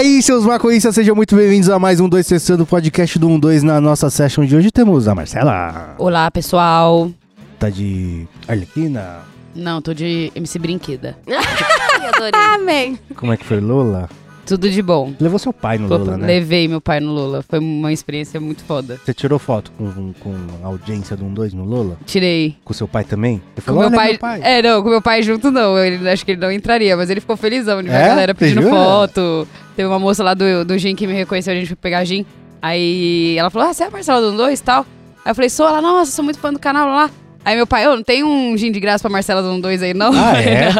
aí, seus maconhistas, sejam muito bem-vindos a mais um 2 Sessando, podcast do 12 na nossa session de hoje. Temos a Marcela, Olá, pessoal. tá de Arlequina. Não, tô de MC Brinqueda. Ai, adorei. Amém. Como é que foi, Lola? Tudo de bom. Levou seu pai no Lola, né? Levei meu pai no Lula. Foi uma experiência muito foda. Você tirou foto com, com a audiência do 12 no Lola? Tirei. Com seu pai também? Com falou, meu "Olha, pai, É, não, com meu pai junto não. Ele, acho que ele não entraria, mas ele ficou felizão de ver É? a galera pedindo foto. Teve uma moça lá do, do Gin que me reconheceu, a gente foi pegar Gin. Aí ela falou: Ah, você é a Marcela do 2 e tal? Aí eu falei, sou ela, nossa, sou muito fã do canal lá. Aí meu pai, ô, não tem um gin de graça pra Marcela do 2 aí, não? Ah, é?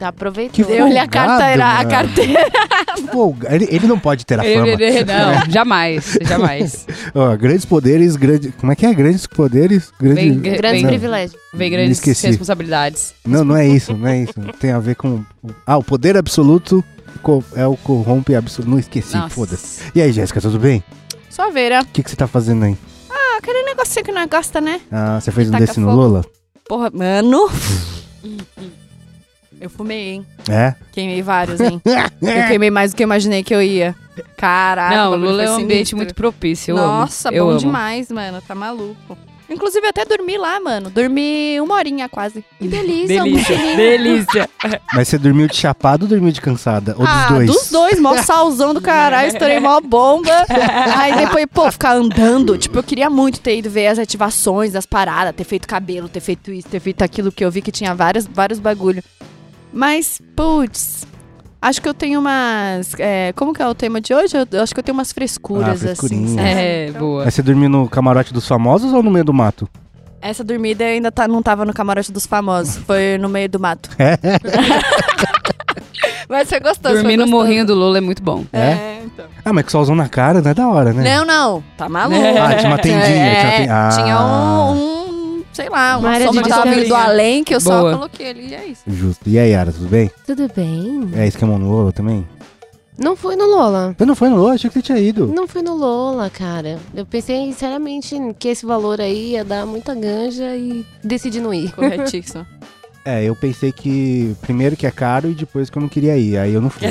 Tá aproveitando. Que Deu-lhe a carteira, a carteira. Pô, ele, ele não pode ter a fama. Ele- ele- não, jamais, jamais. Ó, grandes poderes, grandes... Como é que é? Grandes poderes, grandes... Vem- Grandes Não. privilégios. Vem grandes esqueci. responsabilidades. Não, não é isso, não é isso. Tem a ver com... Ah, o poder absoluto é o corrompe absoluto. Não esqueci, foda-se. E aí, Jéssica, tudo bem? Só veira. O que, que você tá fazendo aí? Ah, aquele negocinho que não gosta, né? Ah, você fez um Taca desse no fogo. Lola? Porra, mano. Eu fumei, hein? É? Queimei vários, hein? eu queimei mais do que eu imaginei que eu ia. Caraca. não, Lula é um ambiente muito propício. Eu Nossa, amo. eu bom amo. demais, mano. Tá maluco. Inclusive, eu até dormi lá, mano. Dormi uma horinha quase. Que delícia. Delícia, delícia. Mas você dormiu de chapado ou dormiu de cansada? Ou ah, dos dois? dos dois, mó salzão do caralho, estourei mó bomba. Aí depois, pô, ficar andando. Tipo, eu queria muito ter ido ver as ativações, as paradas, ter feito cabelo, ter feito isso, ter feito aquilo, que eu vi que tinha vários, vários bagulho. Mas, putz, acho que eu tenho umas. é, como que é o tema de hoje? Eu, eu acho que eu tenho umas frescuras, Ah, assim. É, Então, boa. Mas você dormiu no camarote dos famosos ou no meio do mato? Essa dormida ainda tá, não tava no camarote dos famosos, foi no meio do mato. Mas foi gostoso. Dormir no morrinho do Lula é muito bom. É, então. Ah, mas com solzão na cara, não é da hora, né? Não, não, tá maluco. Ah, tinha uma tendinha. É, tinha, ten- ah. tinha um, um, sei lá, Uma uma área de que tava vindo do além que eu só Boa. coloquei ali e é isso. Justo. E aí, Yara, tudo bem? Tudo bem? É esquema no Lola também? Não fui no Lola. Você não foi no Lola? Achei que você tinha ido. Não fui no Lola, cara. Eu pensei seriamente que esse valor aí ia dar muita ganja e decidi não ir. Corretíssimo. É, eu pensei que primeiro que é caro e depois que eu não queria ir. Aí eu não fui.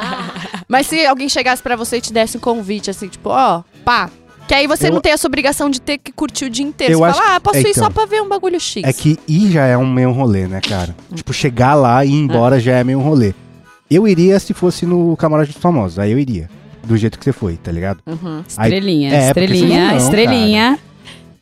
Mas se alguém chegasse pra você e te desse um convite, assim, tipo, ó, pá. Que aí você Eu- não tem essa obrigação de ter que curtir o dia inteiro. Eu você acho fala, ah, posso é, ir então. só pra ver um bagulho X. É que ir já é um meio rolê, né, cara? Tipo, chegar lá e ir embora já é meio um rolê. Eu iria se fosse no camarote dos famosos. Aí eu iria. Do jeito que você foi, tá ligado? Uhum. Aí- Estrelinha, É, porque estrelinha, não, estrelinha.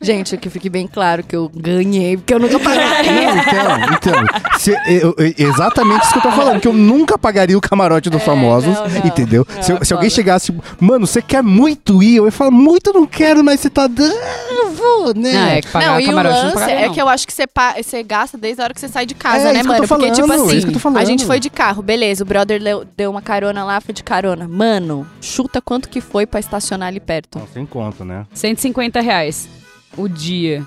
Gente, que fique bem claro que eu ganhei, porque eu nunca pagaria. Não, então, então. se- eu- eu- exatamente isso que eu tô falando, que eu nunca pagaria o camarote dos famosos, não, não. entendeu? Não, se, é se alguém chegasse, mano, você quer muito ir? Eu ia falar, muito eu não quero, mas você tá dando, vou, né? Não, é que pagar não, o e o camarote não lance pagaria, é que eu acho que você, pa- você gasta desde a hora que você sai de casa, É, né, mano? tô Porque, tipo falando, assim, isso que eu tô falando. a gente foi de carro, beleza, o brother leu- deu uma carona lá, foi de carona. Mano, chuta quanto que foi pra estacionar ali perto. Não, sem conta, né? 150 reais o dia.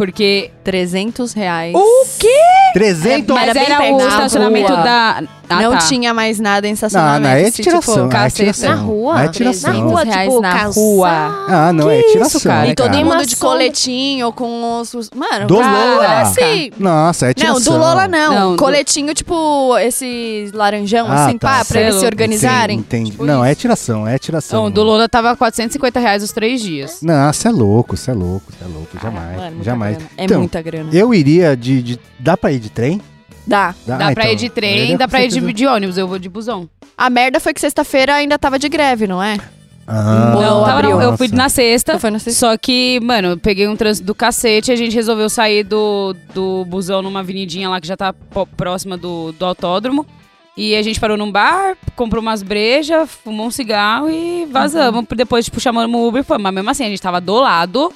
Porque. 300 reais. O quê? 300 Mas era o estacionamento rua. da. Ah, não tá. tinha mais nada em Não, estacionamento. não, é assim, tiração, tipo, é tiração. Na rua? Não é tiração. Na rua, 300 tipo, reais na rua. Ah, não, Que é isso, tiração. cara? E todo Tem mundo de coletinho, com os... Mano, Do cara, Lola. assim... Nossa, é Não, tiração. do Lola não. Não, do- coletinho, tipo, esses laranjão, Ah, assim, tá. pá, pra eles se organizarem. Entendi. Tipo não, é isso. tiração, é tiração. Não, do Lola tava 450 reais os três dias. Não, você é louco, você é louco, você é louco. Jamais, Mano, jamais. Grana. É Então, muita grana. Eu iria de, de- Dá pra ir de trem? Dá. Dá Ah, pra então, ir de trem, dá pra ir de, de ônibus, eu vou de busão. A merda foi que sexta-feira ainda tava de greve, não é? Ah, Não, tava, não, eu fui na sexta. Foi na sexta. Só que, mano, eu peguei um trânsito do cacete e a gente resolveu sair do, do busão numa avenidinha lá que já tá próxima do, do autódromo. E a gente parou num bar, comprou umas brejas, fumou um cigarro e vazamos. Depois, tipo, chamamos o Uber e foi. Mas mesmo assim, a gente tava do lado.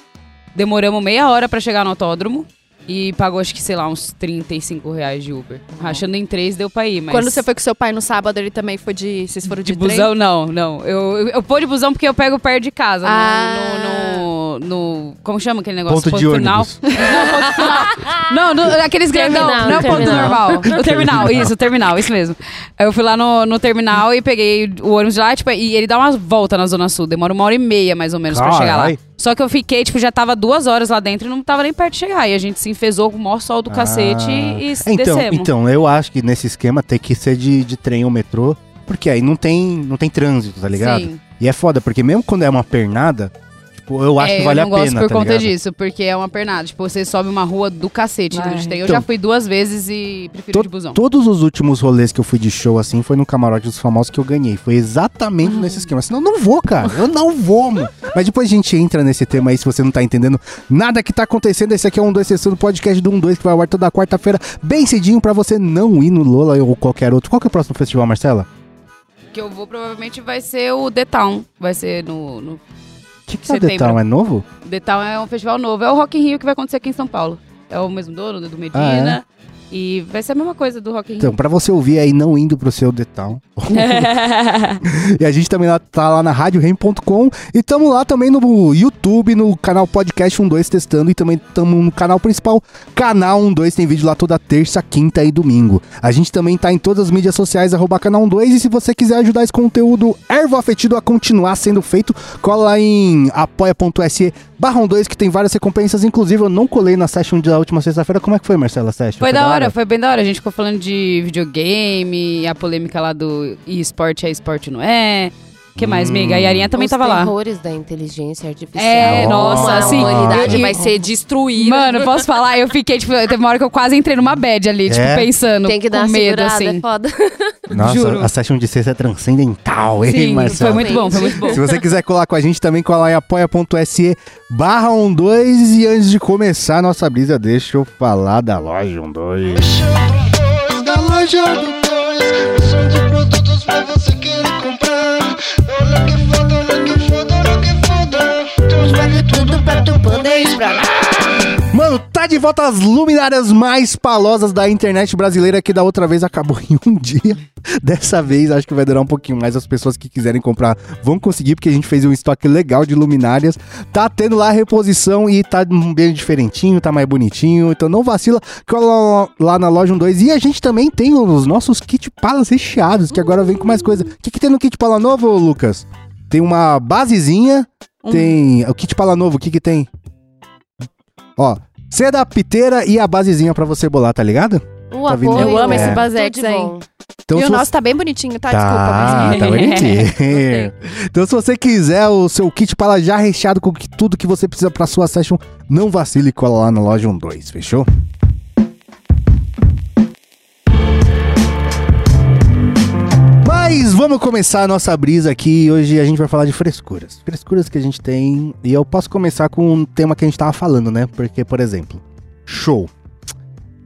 Demoramos meia hora pra chegar no autódromo. E pagou, acho que, sei lá, uns 35 reais de Uber. Rachando em três, deu pra ir, mas... Quando você foi com seu pai no sábado, ele também foi de... Vocês foram de, De trem? busão, não, não. Eu, eu, eu pôr de busão porque eu pego perto de casa. Ah. No, no, no- Como chama aquele negócio? Ponto de final. ônibus. Não, no, aqueles grandão. Não é o ponto normal. O terminal, isso, o terminal, isso mesmo. Aí Eu fui lá no, no terminal e peguei o ônibus de lá, tipo, e ele dá uma volta na Zona Sul. Demora uma hora e meia, mais ou menos, pra chegar lá. Carai. Só que eu fiquei, tipo, já tava duas horas lá dentro e não tava nem perto de chegar. E a gente se enfesou com o maior sol do cacete e, e então, descemos. então, eu acho que nesse esquema tem que ser de, de trem ou metrô. Porque aí não tem, não tem trânsito, tá ligado? Sim. E é foda, porque mesmo quando é uma pernada, tipo, eu acho É, que vale eu não a gosto pena, por tá conta ligado? disso, porque é uma pernada. Tipo, você sobe uma rua do cacete. Ai. a tem. Eu Então, já fui duas vezes e prefiro to- de busão. Todos os últimos rolês que eu fui de show assim foi no camarote dos famosos que eu ganhei. Foi exatamente nesse esquema. Senão eu não vou, cara. Eu não vou, mano. Mas depois a gente entra nesse tema aí, se você não tá entendendo nada que tá acontecendo. Esse aqui é um 2 sessão do podcast do 12 que vai ao ar toda quarta-feira, bem cedinho, pra você não ir no Lola ou qualquer outro. Qual que é o próximo festival, Marcela? que eu vou provavelmente vai ser o The Town. Vai ser no. no... O que, que é o Setembro. Detal? É novo? Town é um festival novo. É o Rock in Rio que vai acontecer aqui em São Paulo. É o mesmo dono do Medina. E vai ser a mesma coisa do Rock in Rio. Então, pra você ouvir aí não indo pro seu Detal. E a gente também lá, tá lá na radiorem.com e tamo lá também no YouTube, no canal Podcast 12 testando e também tamo no canal principal, canal 12 tem vídeo lá toda terça, quinta e domingo. A gente também tá em todas as mídias sociais, arroba canal 12 e se você quiser ajudar esse conteúdo ervo afetido a continuar sendo feito, cola lá em apoia.se barra 12 que tem várias recompensas, inclusive eu não colei na session da última sexta-feira, como é que foi Marcela a session? Foi da hora, foi bem da hora. A gente ficou falando de videogame, a polêmica lá do esporte é esporte, não é? O que mais, Hum. miga? A Yarinha também Os tava lá. terrores da inteligência artificial. É, nossa, Como a assim, humanidade eu- vai ser destruída. Mano, posso falar? Eu fiquei, tipo, teve uma hora que eu quase entrei numa bad ali, tipo, É? pensando, Tem que dar com uma medo, segurada, assim. é foda. Nossa, Juro. a session de sexta é transcendental, hein, Sim, Marcela? foi muito bom, foi muito bom. Se você quiser colar com a gente também, cola em apoia.se barra 12 e antes de começar a nossa brisa, deixa eu falar da loja 12. Da loja do Toys, são de produtos pra você querer comprar. Olha que foda, olha que foda, olha que foda. Temos vale tudo pra tu poder esbranar. Tá de volta as luminárias mais palosas da internet brasileira que da outra vez acabou em um dia. Dessa vez acho que vai durar um pouquinho mais. As pessoas que quiserem comprar vão conseguir, porque a gente fez um estoque legal de luminárias. Tá tendo lá reposição e tá bem diferentinho, tá mais bonitinho. Então não vacila, cola lá na loja 12. E a gente também tem os nossos kit palas recheados, que agora vem com mais coisa. O que, que tem no kit pala novo, Lucas? Tem uma basezinha, tem. O kit pala novo, o que, que tem? Ó, seda, piteira e a basezinha pra você bolar, tá ligado? O Tá apoio. Eu amo esse tudo Basex aí. Então, e o você- nosso tá bem bonitinho, tá? Tá, Desculpa, mas... tá bonitinho. então, se você quiser o seu kit para já recheado com que- tudo que você precisa pra sua session, não vacile e cola lá na loja 12, fechou? Mas vamos começar a nossa brisa aqui. Hoje a gente vai falar de frescuras. Frescuras que a gente tem. E eu posso começar com um tema que a gente tava falando, né? Porque, por exemplo, show.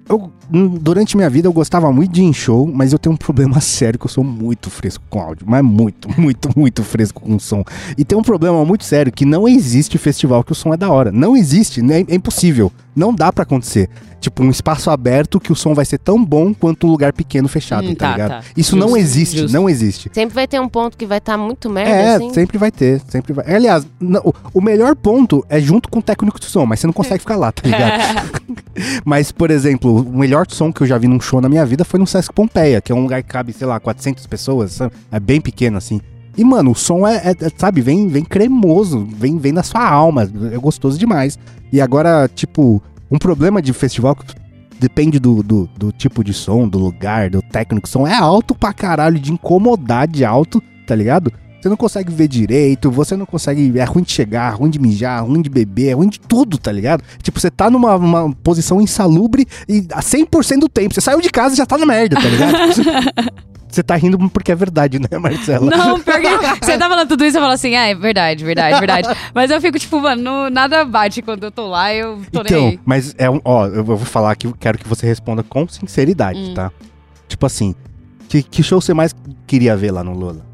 Eu, hum, durante minha vida eu gostava muito de ir em show, mas eu tenho um problema sério que eu sou muito fresco com áudio. Mas muito, muito, muito fresco com som. E tem um problema muito sério que não existe festival que o som é da hora. Não existe, né? é impossível. Não dá pra acontecer. Tipo, um espaço aberto que o som vai ser tão bom quanto um lugar pequeno fechado, Hum, tá, tá, ligado? tá. Isso Justo, não existe, justo. não existe. Sempre vai ter um ponto que vai estar muito merda, É, assim. sempre vai ter, sempre vai. Aliás, não, o- melhor ponto é junto com o técnico de som, mas você não consegue ficar lá, tá ligado? mas, por exemplo, o melhor som que eu já vi num show na minha vida foi no Sesc Pompeia, que é um lugar que cabe, sei lá, 400 pessoas, sabe? é bem pequeno assim. E, mano, o som é, é- é, sabe, vem, vem cremoso, vem, vem na sua alma, é gostoso demais. E agora, tipo, um problema de festival que depende do, do, do tipo de som, do lugar, do técnico som, é alto pra caralho, de incomodar de alto, tá ligado? Você não consegue ver direito, você não consegue. É ruim de chegar, ruim de mijar, ruim de beber, é ruim de tudo, tá ligado? Tipo, você tá numa uma posição insalubre e a 100% do tempo. Você saiu de casa e já tá na merda, tá ligado? Você tá rindo porque é verdade, né, Marcela? Não, pior que você tá falando tudo isso, eu falo assim, ah, é verdade, verdade, verdade. Mas eu fico tipo, mano, nada bate quando eu tô lá, eu tô nem Então, aí. mas é um. Ó, eu vou falar aqui, eu quero que você responda com sinceridade, Hum. tá? Tipo assim, que, que show você mais queria ver lá no Lola?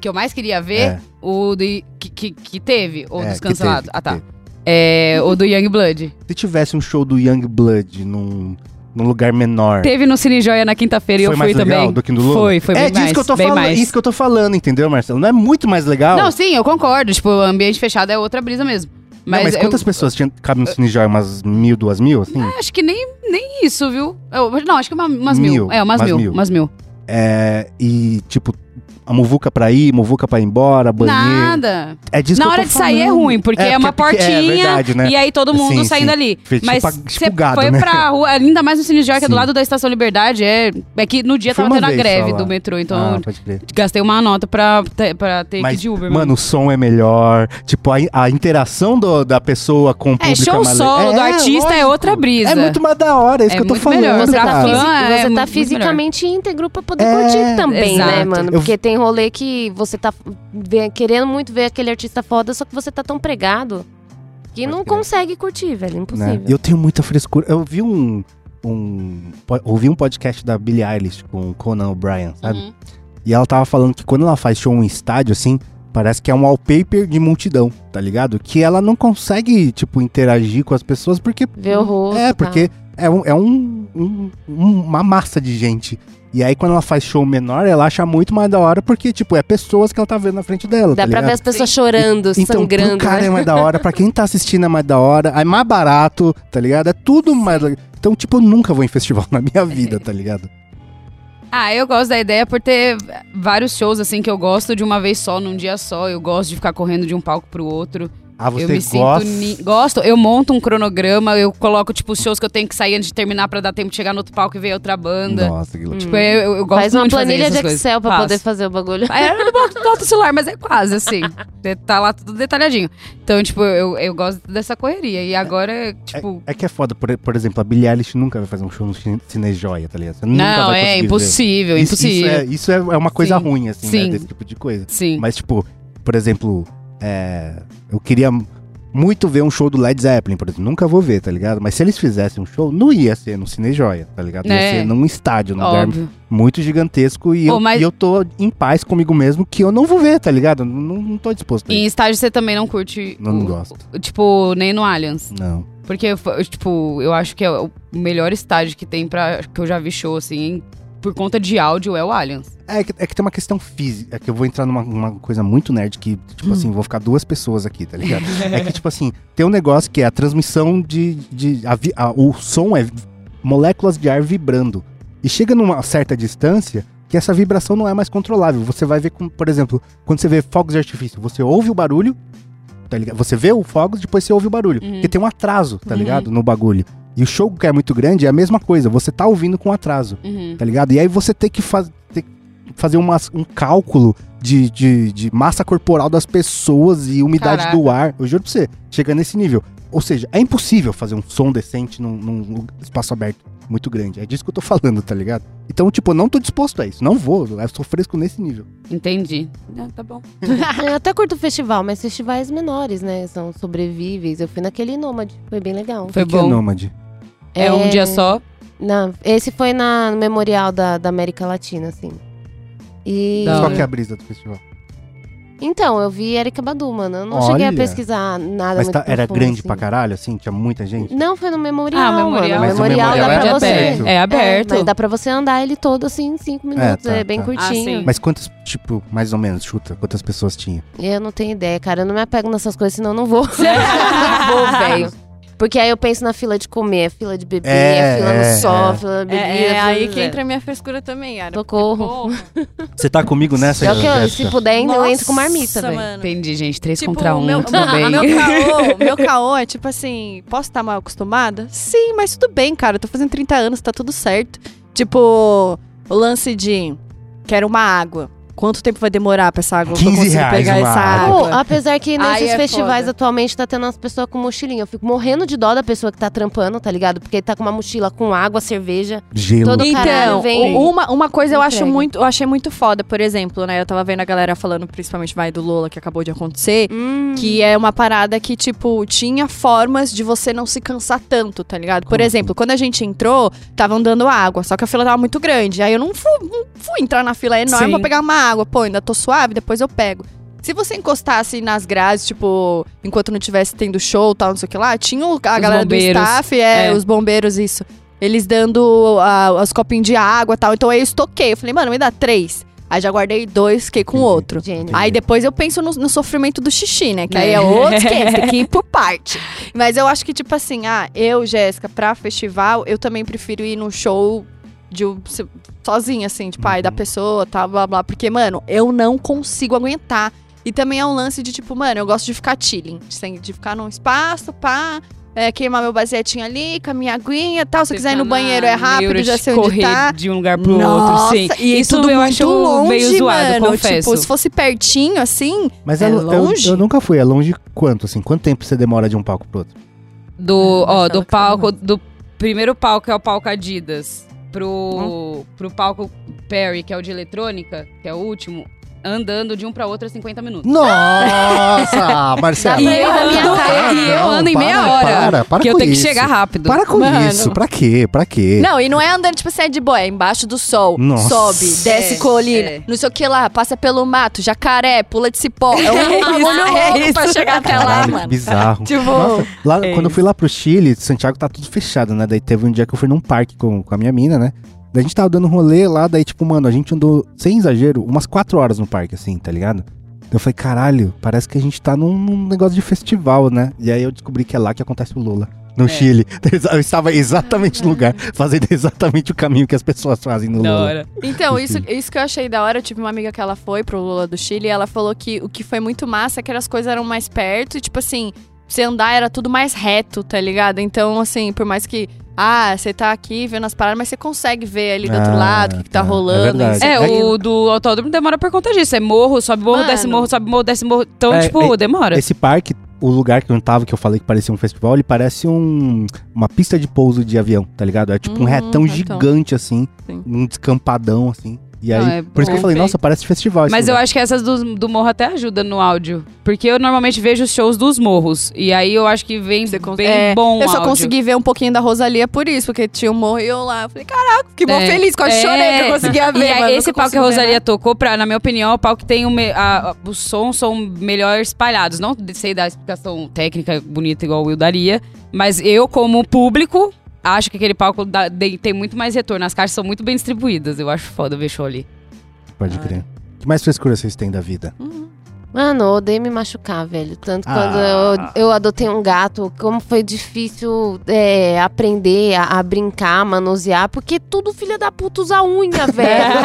que eu mais queria ver, É. o do, que, que, que teve, ou É, dos que cancelados. ah, que tá. teve. É, o do Young Blood. Se tivesse um show do Young Blood num, num lugar menor. Teve no Cine Joia na quinta-feira e eu fui mais legal também. do que no Lola? Foi, foi é bem disso mais, que eu tô bem falando, mais. isso que eu tô falando, entendeu, Marcelo? Não é muito mais legal? Não, sim, eu concordo. Tipo, o ambiente fechado é outra brisa mesmo. Não, Mas, mas eu- quantas pessoas tinha, cabe no Cine Joy? Umas mil, duas mil, assim? Acho que nem, nem isso, viu? Eu- não, acho que uma- umas mil. Mil, É, umas umas mil, mil. umas mil. É, e, tipo, a muvuca pra ir, muvuca pra ir embora, banheiro. Nada. É disso Na que eu hora tô de sair é ruim, porque é, uma porque- portinha É verdade, né? e aí todo mundo Sim, saindo sim. ali. Feito Mas tipo- você tipo gado, foi né? pra rua, ainda mais no Cine Joy, que é do lado da Estação Liberdade, é, é que no dia Fui tava tendo a greve do metrô, então Ah, gastei uma nota pra, ter- pra ter que Mas, ir de Uber. mano, o som é melhor. Tipo, a, a interação do- da pessoa com o é, público show mais solo do É, artista é lógico. outra brisa. É muito mais da hora, é isso É que eu tô falando. melhor. Você tá, fisi- é você tá fisicamente íntegro pra poder É, curtir também, né, mano? Porque tem rolê que você tá querendo muito ver aquele artista foda, só que você tá tão pregado que Pode não crer. consegue curtir, velho. né? Impossível. Eu tenho muita frescura. Eu vi um, um. Ouvi um podcast da Billie Eilish com o Conan O'Brien, sabe? Uhum. E ela tava falando que quando ela faz show em estádio, assim, parece que é um wallpaper de multidão, tá ligado? Que ela não consegue, tipo, interagir com as pessoas porque. Ver o rosto. É, tá. É, um, é um- um- uma massa de gente. E aí, quando ela faz show menor, ela acha muito mais da hora, porque, tipo, é pessoas que ela tá vendo na frente dela. Dá tá pra ver ligado? as pessoas chorando, Então, sangrando. pro cara né? é mais da hora, pra quem tá assistindo é mais da hora, é mais barato, tá ligado? É tudo mais. Então, tipo, eu nunca vou em festival na minha vida, tá ligado? Ah, eu gosto da ideia por ter vários shows assim que eu gosto de uma vez só, num dia só. Eu gosto de ficar correndo de um palco pro outro. Ah, você eu me gosta. sinto. ni- Gosto, eu monto um cronograma, eu coloco, tipo, os shows que eu tenho que sair antes de terminar pra dar tempo de chegar no outro palco e ver outra banda. Nossa, que louco. Tipo, eu, eu, eu gosto Faz uma muito de fazer planilha de essas coisas. Excel pra Faço. poder fazer o bagulho. Aí eu não boto, boto o celular, mas é quase assim. tá lá tudo detalhadinho. Então, tipo, eu, eu gosto dessa correria. E agora, tipo. É que é foda, por, por exemplo, a Billie Eilish nunca vai fazer um show no Cine Joia, tá ligado? Você nunca não, vai é impossível, Isso, impossível. Isso, é, isso é é uma coisa Sim. ruim, assim, Sim. né? Desse tipo de coisa. Sim. Mas, tipo, por exemplo, é, eu queria muito ver um show do Led Zeppelin, por exemplo. Nunca vou ver, tá ligado? Mas se eles fizessem um show, não ia ser no Cine Joia, tá ligado? Ia É. ser num estádio, num lugar muito gigantesco. E, Ô, eu, mas- e eu tô em paz comigo mesmo que eu não vou ver, tá ligado? Não, não tô disposto a Em isso. estágio você também não curte. Não, não o- gosto. o- Tipo, nem no Allianz. Não. Porque, tipo, eu acho que é o melhor estádio que tem pra. que eu já vi show, assim, por conta de áudio, é o Allianz. É que, é que tem uma questão física, é que eu vou entrar numa uma coisa muito nerd que, tipo assim, vou ficar duas pessoas aqui, tá ligado? é que, tipo assim, tem um negócio que é a transmissão de. de a a- o som é moléculas de ar vibrando. E chega numa certa distância que essa vibração não é mais controlável. Você vai ver, com, por exemplo, quando você vê fogos de artifício, você ouve o barulho, tá ligado? Você vê o fogos, depois você ouve o barulho. Uhum. Porque tem um atraso, tá Uhum. ligado? No bagulho. E o show que é muito grande é a mesma coisa, você tá ouvindo com atraso Uhum. tá ligado? E aí você tem que faz, ter que fazer umas- um cálculo de, de, de massa corporal das pessoas e umidade Caraca. do ar. Eu juro pra você, chega nesse nível. Ou seja, é impossível fazer um som decente num, num espaço aberto muito grande. É disso que eu tô falando, tá ligado? Então, tipo, eu não tô disposto a isso. Não vou, eu sou fresco nesse nível. Entendi. Ah, tá bom. Eu até curto festival, mas festivais menores, né? São sobrevíveis. Eu fui naquele Nômade, foi bem legal. Foi O que que é bom. nômade? É, um dia só. Não, esse foi na, no memorial da, da América Latina, assim. E. Qual que é a brisa do festival? Então, eu vi Erika Badu, mano. Eu não Olha. cheguei a pesquisar nada Mas muito tá- era profundo, grande assim. pra caralho, assim? Tinha muita gente? Não, foi no memorial, Ah, memorial. mano. Mas o memorial, memorial dá é pra de você. aberto. É aberto. É, mas dá pra você andar ele todo assim em cinco minutos. tá, É, bem tá. curtinho. Ah, sim. Mas quantas, tipo, mais ou menos, chuta, quantas pessoas tinha? Eu não tenho ideia, cara. Eu não me apego nessas coisas, senão eu não vou. não vou, velho. Porque aí eu penso na fila de comer, fila de beber, É, fila é, no sol, é. fila de É, bebida. é fila aí que entra a minha frescura também, Yara. Socorro. Você tá comigo nessa, É o que eu, se puder, eu entro com marmita, Nossa, velho. Entendi, gente. Três Tipo, contra um. meu, tudo meu, bem. meu caô, meu caô é tipo assim, posso estar mal acostumada? Sim, mas tudo bem, cara. Eu tô fazendo 30 anos, tá tudo certo. Tipo, o lance de quero uma água. Quanto tempo vai demorar pra essa água pra eu 15 conseguir reais pegar essa água. Água? apesar que nesses é festivais foda. atualmente tá tendo as pessoas com mochilinha. Eu fico morrendo de dó da pessoa que tá trampando, tá ligado? Porque tá com uma mochila com água, cerveja. Gelo. Todo Então, vem- uma, uma coisa eu acho muito, eu achei muito foda, por exemplo, né? Eu tava vendo a galera falando, principalmente vai do Lola, que acabou de acontecer. Hum. Que é uma parada que, tipo, tinha formas de você não se cansar tanto, tá ligado? Por Como exemplo, quando a gente entrou, estavam dando água, só que a fila tava muito grande. Aí eu não fui, não fui entrar na fila enorme Sim. pra pegar uma água. Pô, ainda tô suave, depois eu pego. Se você encostasse nas grades, tipo, enquanto não tivesse tendo show tal, não sei o que lá, tinha o- a galera do staff, é, É. os bombeiros, isso. Eles dando os copinhos de água e tal. Então aí eu estoquei. Eu falei, mano, me dá três. Aí já guardei dois, fiquei com Entendi. outro. Gênio. Aí depois eu penso no, no sofrimento do xixi, né? Que aí É. é outro esquema, tem que ir por parte. Mas eu acho que, tipo assim, ah, eu, Jéssica, pra festival, eu também prefiro ir num show De sozinha, assim, tipo, ai, da Uhum. pessoa, tal, blá, blá. Porque, mano, eu não consigo aguentar. E também é um lance de, tipo, mano, eu gosto de ficar chilling. De, de ficar num espaço, pá, é, queimar meu basetinho ali, com a minha aguinha e tal. Se eu quiser ir no banheiro é rápido, já sei onde correr tá. de um lugar pro Nossa, outro, sim. e Isso tudo eu muito acho longe, meio zoado, mano. confesso. Tipo, se fosse pertinho, assim, Mas É é, lo- eu, longe? eu nunca fui. É longe quanto, assim? Quanto tempo você demora de um palco pro outro? Do, Ah, ó, do palco, do primeiro palco é o palco Adidas, pro, pro palco Perry, que é o de eletrônica, que é o último, andando de um pra outro é 50 minutos. Nossa, Marcela. E eu ando, casa. e eu Não, ando em para, meia hora. para, para que eu tenho isso. que chegar rápido. Para com Mano. isso. Pra quê? Pra quê? Não, e não é andando, tipo assim, é de boa, é embaixo do sol. Nossa. Sobe, desce É, colina, é. não sei o que lá, passa pelo mato, jacaré, pula de cipó. É um É bagulho isso, é louco pra chegar até lá, Caralho, que mano. bizarro. Tipo, Nossa, lá, é quando eu fui lá pro Chile, Santiago tá tudo fechado, né? Daí teve um dia que eu fui num parque com, com a minha mina, né? Daí a gente tava dando rolê lá, daí, tipo, mano, a gente andou, sem exagero, umas quatro horas no parque, assim, tá ligado? Eu falei, caralho, parece que a gente tá num, num negócio de festival, né? E aí eu descobri que é lá que acontece o Lula. No É. Chile. Eu estava exatamente no lugar, fazendo exatamente o caminho que as pessoas fazem no Da Lula. hora. Então, isso, isso que eu achei da hora, eu tive uma amiga que ela foi pro Lula do Chile e ela falou que o que foi muito massa é que as coisas eram mais perto e, tipo assim, você andar era tudo mais reto, tá ligado? Então, assim, por mais que, ah, você tá aqui vendo as paradas, mas você consegue ver ali do outro Ah, lado o que, que tá tá. É rolando. isso, É, aquilo. o do autódromo demora por conta disso. É morro, sobe morro, Mano. desce morro, sobe morro, desce morro. Então, É, tipo, é- demora. Esse parque, o lugar que eu tava, que eu falei que parecia um festival, ele parece um, uma pista de pouso de avião, tá ligado? É tipo um Uhum, retão retão. gigante, assim, Sim. um descampadão, assim. E Não, aí, é por isso que eu falei, perfeito. nossa, parece festival esse Mas eu acho que essas do, do morro até ajudam no áudio. Porque eu normalmente vejo os shows dos morros. E aí eu acho que vem Você cons- bem é, bom o Eu só áudio. consegui ver um pouquinho da Rosalia por isso, porque tinha um morro e eu lá. Eu falei, caraca, fiquei mó É. feliz, quase É. chorei que eu conseguia ver. E aí, esse nunca palco que a consegui ver Rosalia tocou, pra, na minha opinião, é o palco que tem o me- a- a- os sons são melhor espalhados. Não sei dar explicação técnica bonita igual o Will daria, mas eu, como público, acho que aquele palco dá- tem muito mais retorno. As caixas são muito bem distribuídas. Eu acho foda ver show ali. Pode crer. Que mais frescura vocês têm da vida? Mano, eu odeio me machucar, velho. Tanto Ah. quando eu, eu adotei um gato, como foi difícil é, aprender a, a brincar, manusear, porque tudo filha da puta usa unha, velho.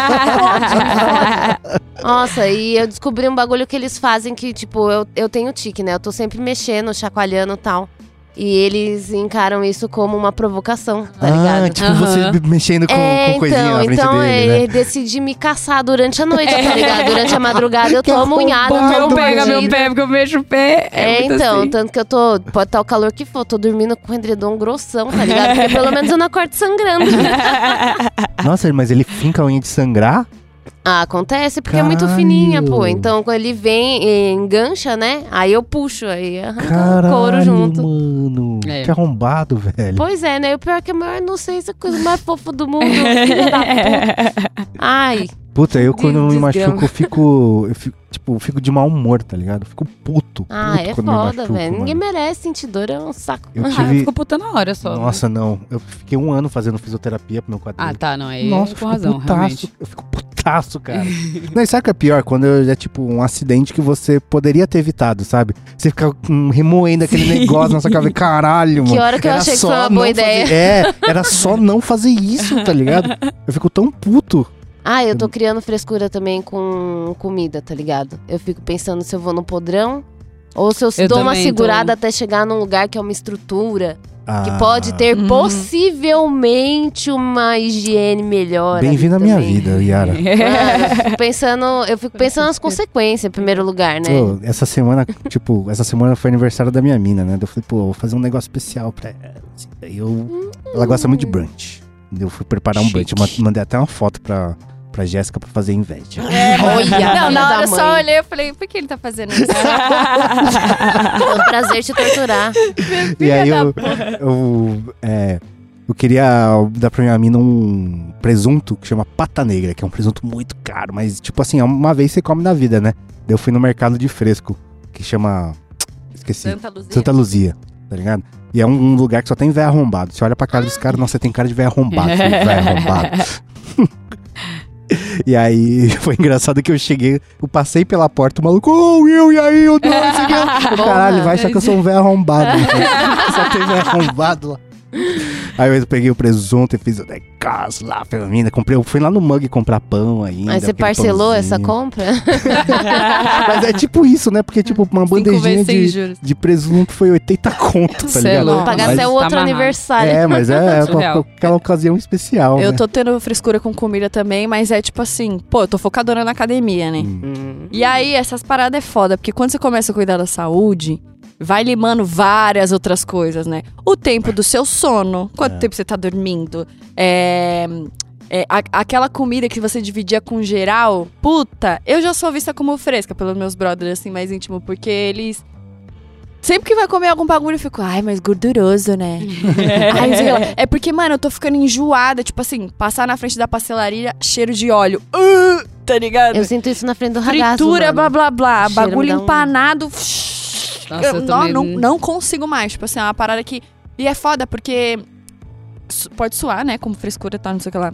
Nossa, e eu descobri um bagulho que eles fazem que, tipo, eu, eu tenho tique, né? Eu tô sempre mexendo, chacoalhando e tal. E eles encaram isso como uma provocação, tá ah, ligado? tipo Aham. você mexendo com, é, com coisinha então, na frente então dele, é, né? ele decide me caçar durante a noite, tá ligado? Durante a madrugada eu tomo unhada, arrombado, eu Não pega meu pé, porque eu mexo o pé. É, muito então, assim. tanto que eu tô. Pode estar o calor que for, tô dormindo com o edredom grossão, tá ligado? Porque pelo menos eu não acordo sangrando. Nossa, mas ele finca a unha de sangrar? Ah, acontece porque é muito fininha, pô. Caralho. Então, quando ele vem e engancha, né? Aí eu puxo, aí arranca Caralho, o couro junto. mano. É. Que arrombado, velho. Pois é, né? O pior é que a maior inocência, a coisa mais fofa do mundo. Filha da puta. Ai, Puta, eu quando eu me machuco, eu fico, eu fico. Tipo, eu fico de mau humor, tá ligado? Eu fico puto. ah, puto é foda, velho. Ninguém merece sentir dor, é um saco. Eu Ah, eu tive. fico puta na hora só. Nossa, não. Eu fiquei um ano fazendo fisioterapia pro meu quadril. Ah, tá, não. Aí Nossa, eu com razão, putaço. realmente. Eu fico putaço, cara. não, e sabe o que é pior? Quando é tipo um acidente que você poderia ter evitado, sabe? Você fica hum, remoendo aquele Sim. negócio na sua cabeça. Caralho, mano. Que hora que eu Era achei que só foi uma boa ideia. fazer- É, era só não fazer isso, tá ligado? Eu fico tão puto. Ah, eu tô criando frescura também com comida, tá ligado? Eu fico pensando se eu vou no podrão ou se eu, Eu dou uma também segurada até chegar num lugar que é uma estrutura, que Ah, pode ter Uhum. possivelmente uma higiene melhor. Bem-vindo à minha vida, Yara. Mano, eu fico pensando, eu fico pensando nas consequências, em primeiro lugar, né? Pô, essa semana, tipo, essa semana foi aniversário da minha mina, né? Eu falei, pô, vou fazer um negócio especial pra ela. eu. Ela gosta muito de brunch. Eu fui preparar um brunch. Eu ma- mandei até uma foto pra, pra Jéssica pra fazer inveja. Olha, Não, na hora eu só olhei e falei, por que ele tá fazendo isso? É um prazer te torturar. e aí eu. Eu, é, eu queria dar pra minha mina um presunto que chama pata negra, que é um presunto muito caro, mas tipo assim, é uma vez você come na vida, né? Daí eu fui no mercado de fresco, que chama. Esqueci. Santa Luzia. Santa Luzia, tá ligado? E é um lugar que só tem véio arrombado. Você olha pra cara dos caras, nossa, você tem cara de véio arrombado. véio arrombado. e aí, foi engraçado que eu cheguei, eu passei pela porta, o maluco, ô, Will, e aí, o Caralho, vai achar que eu sou um véio arrombado. né? só tem véio arrombado lá. Aí eu peguei o presunto e fiz o negócio lá, feminina. Comprei, eu fui lá no Mug comprar pão ainda. Aí você parcelou pãozinho. essa compra? Mas é tipo isso, né? Porque, tipo, uma bandejinha de, de presunto foi 80 conto, tá é ligado? louco. Pagar Mas- até o tá outro amarrado. aniversário. É, mas é, é Surreal. aquela ocasião especial, Eu né? tô tendo frescura com comida também, mas é tipo assim, pô, eu tô focadora na academia, né? Hum. E aí, essas paradas é foda, porque quando você começa a cuidar da saúde, vai limando várias outras coisas, né? O tempo do seu sono, quanto É. tempo você tá dormindo, é. é, a- aquela comida que você dividia com geral, puta, eu já sou vista como fresca pelos meus brothers, assim, mais íntimo, porque eles. Sempre que vai comer algum bagulho, eu fico, ai, mas gorduroso, né? Ai, é porque, mano, eu tô ficando enjoada. Tipo assim, passar na frente da pastelaria, cheiro de óleo. Uh, tá ligado? Eu sinto isso na frente do ragazzo, Fritura, mano. blá blá blá. Cheiro bagulho um- empanado. Nossa, eu não, também não, não- não consigo mais. Tipo assim, é uma parada que. E é foda porque. Pode suar, né? Como frescura e tal, não sei o que lá.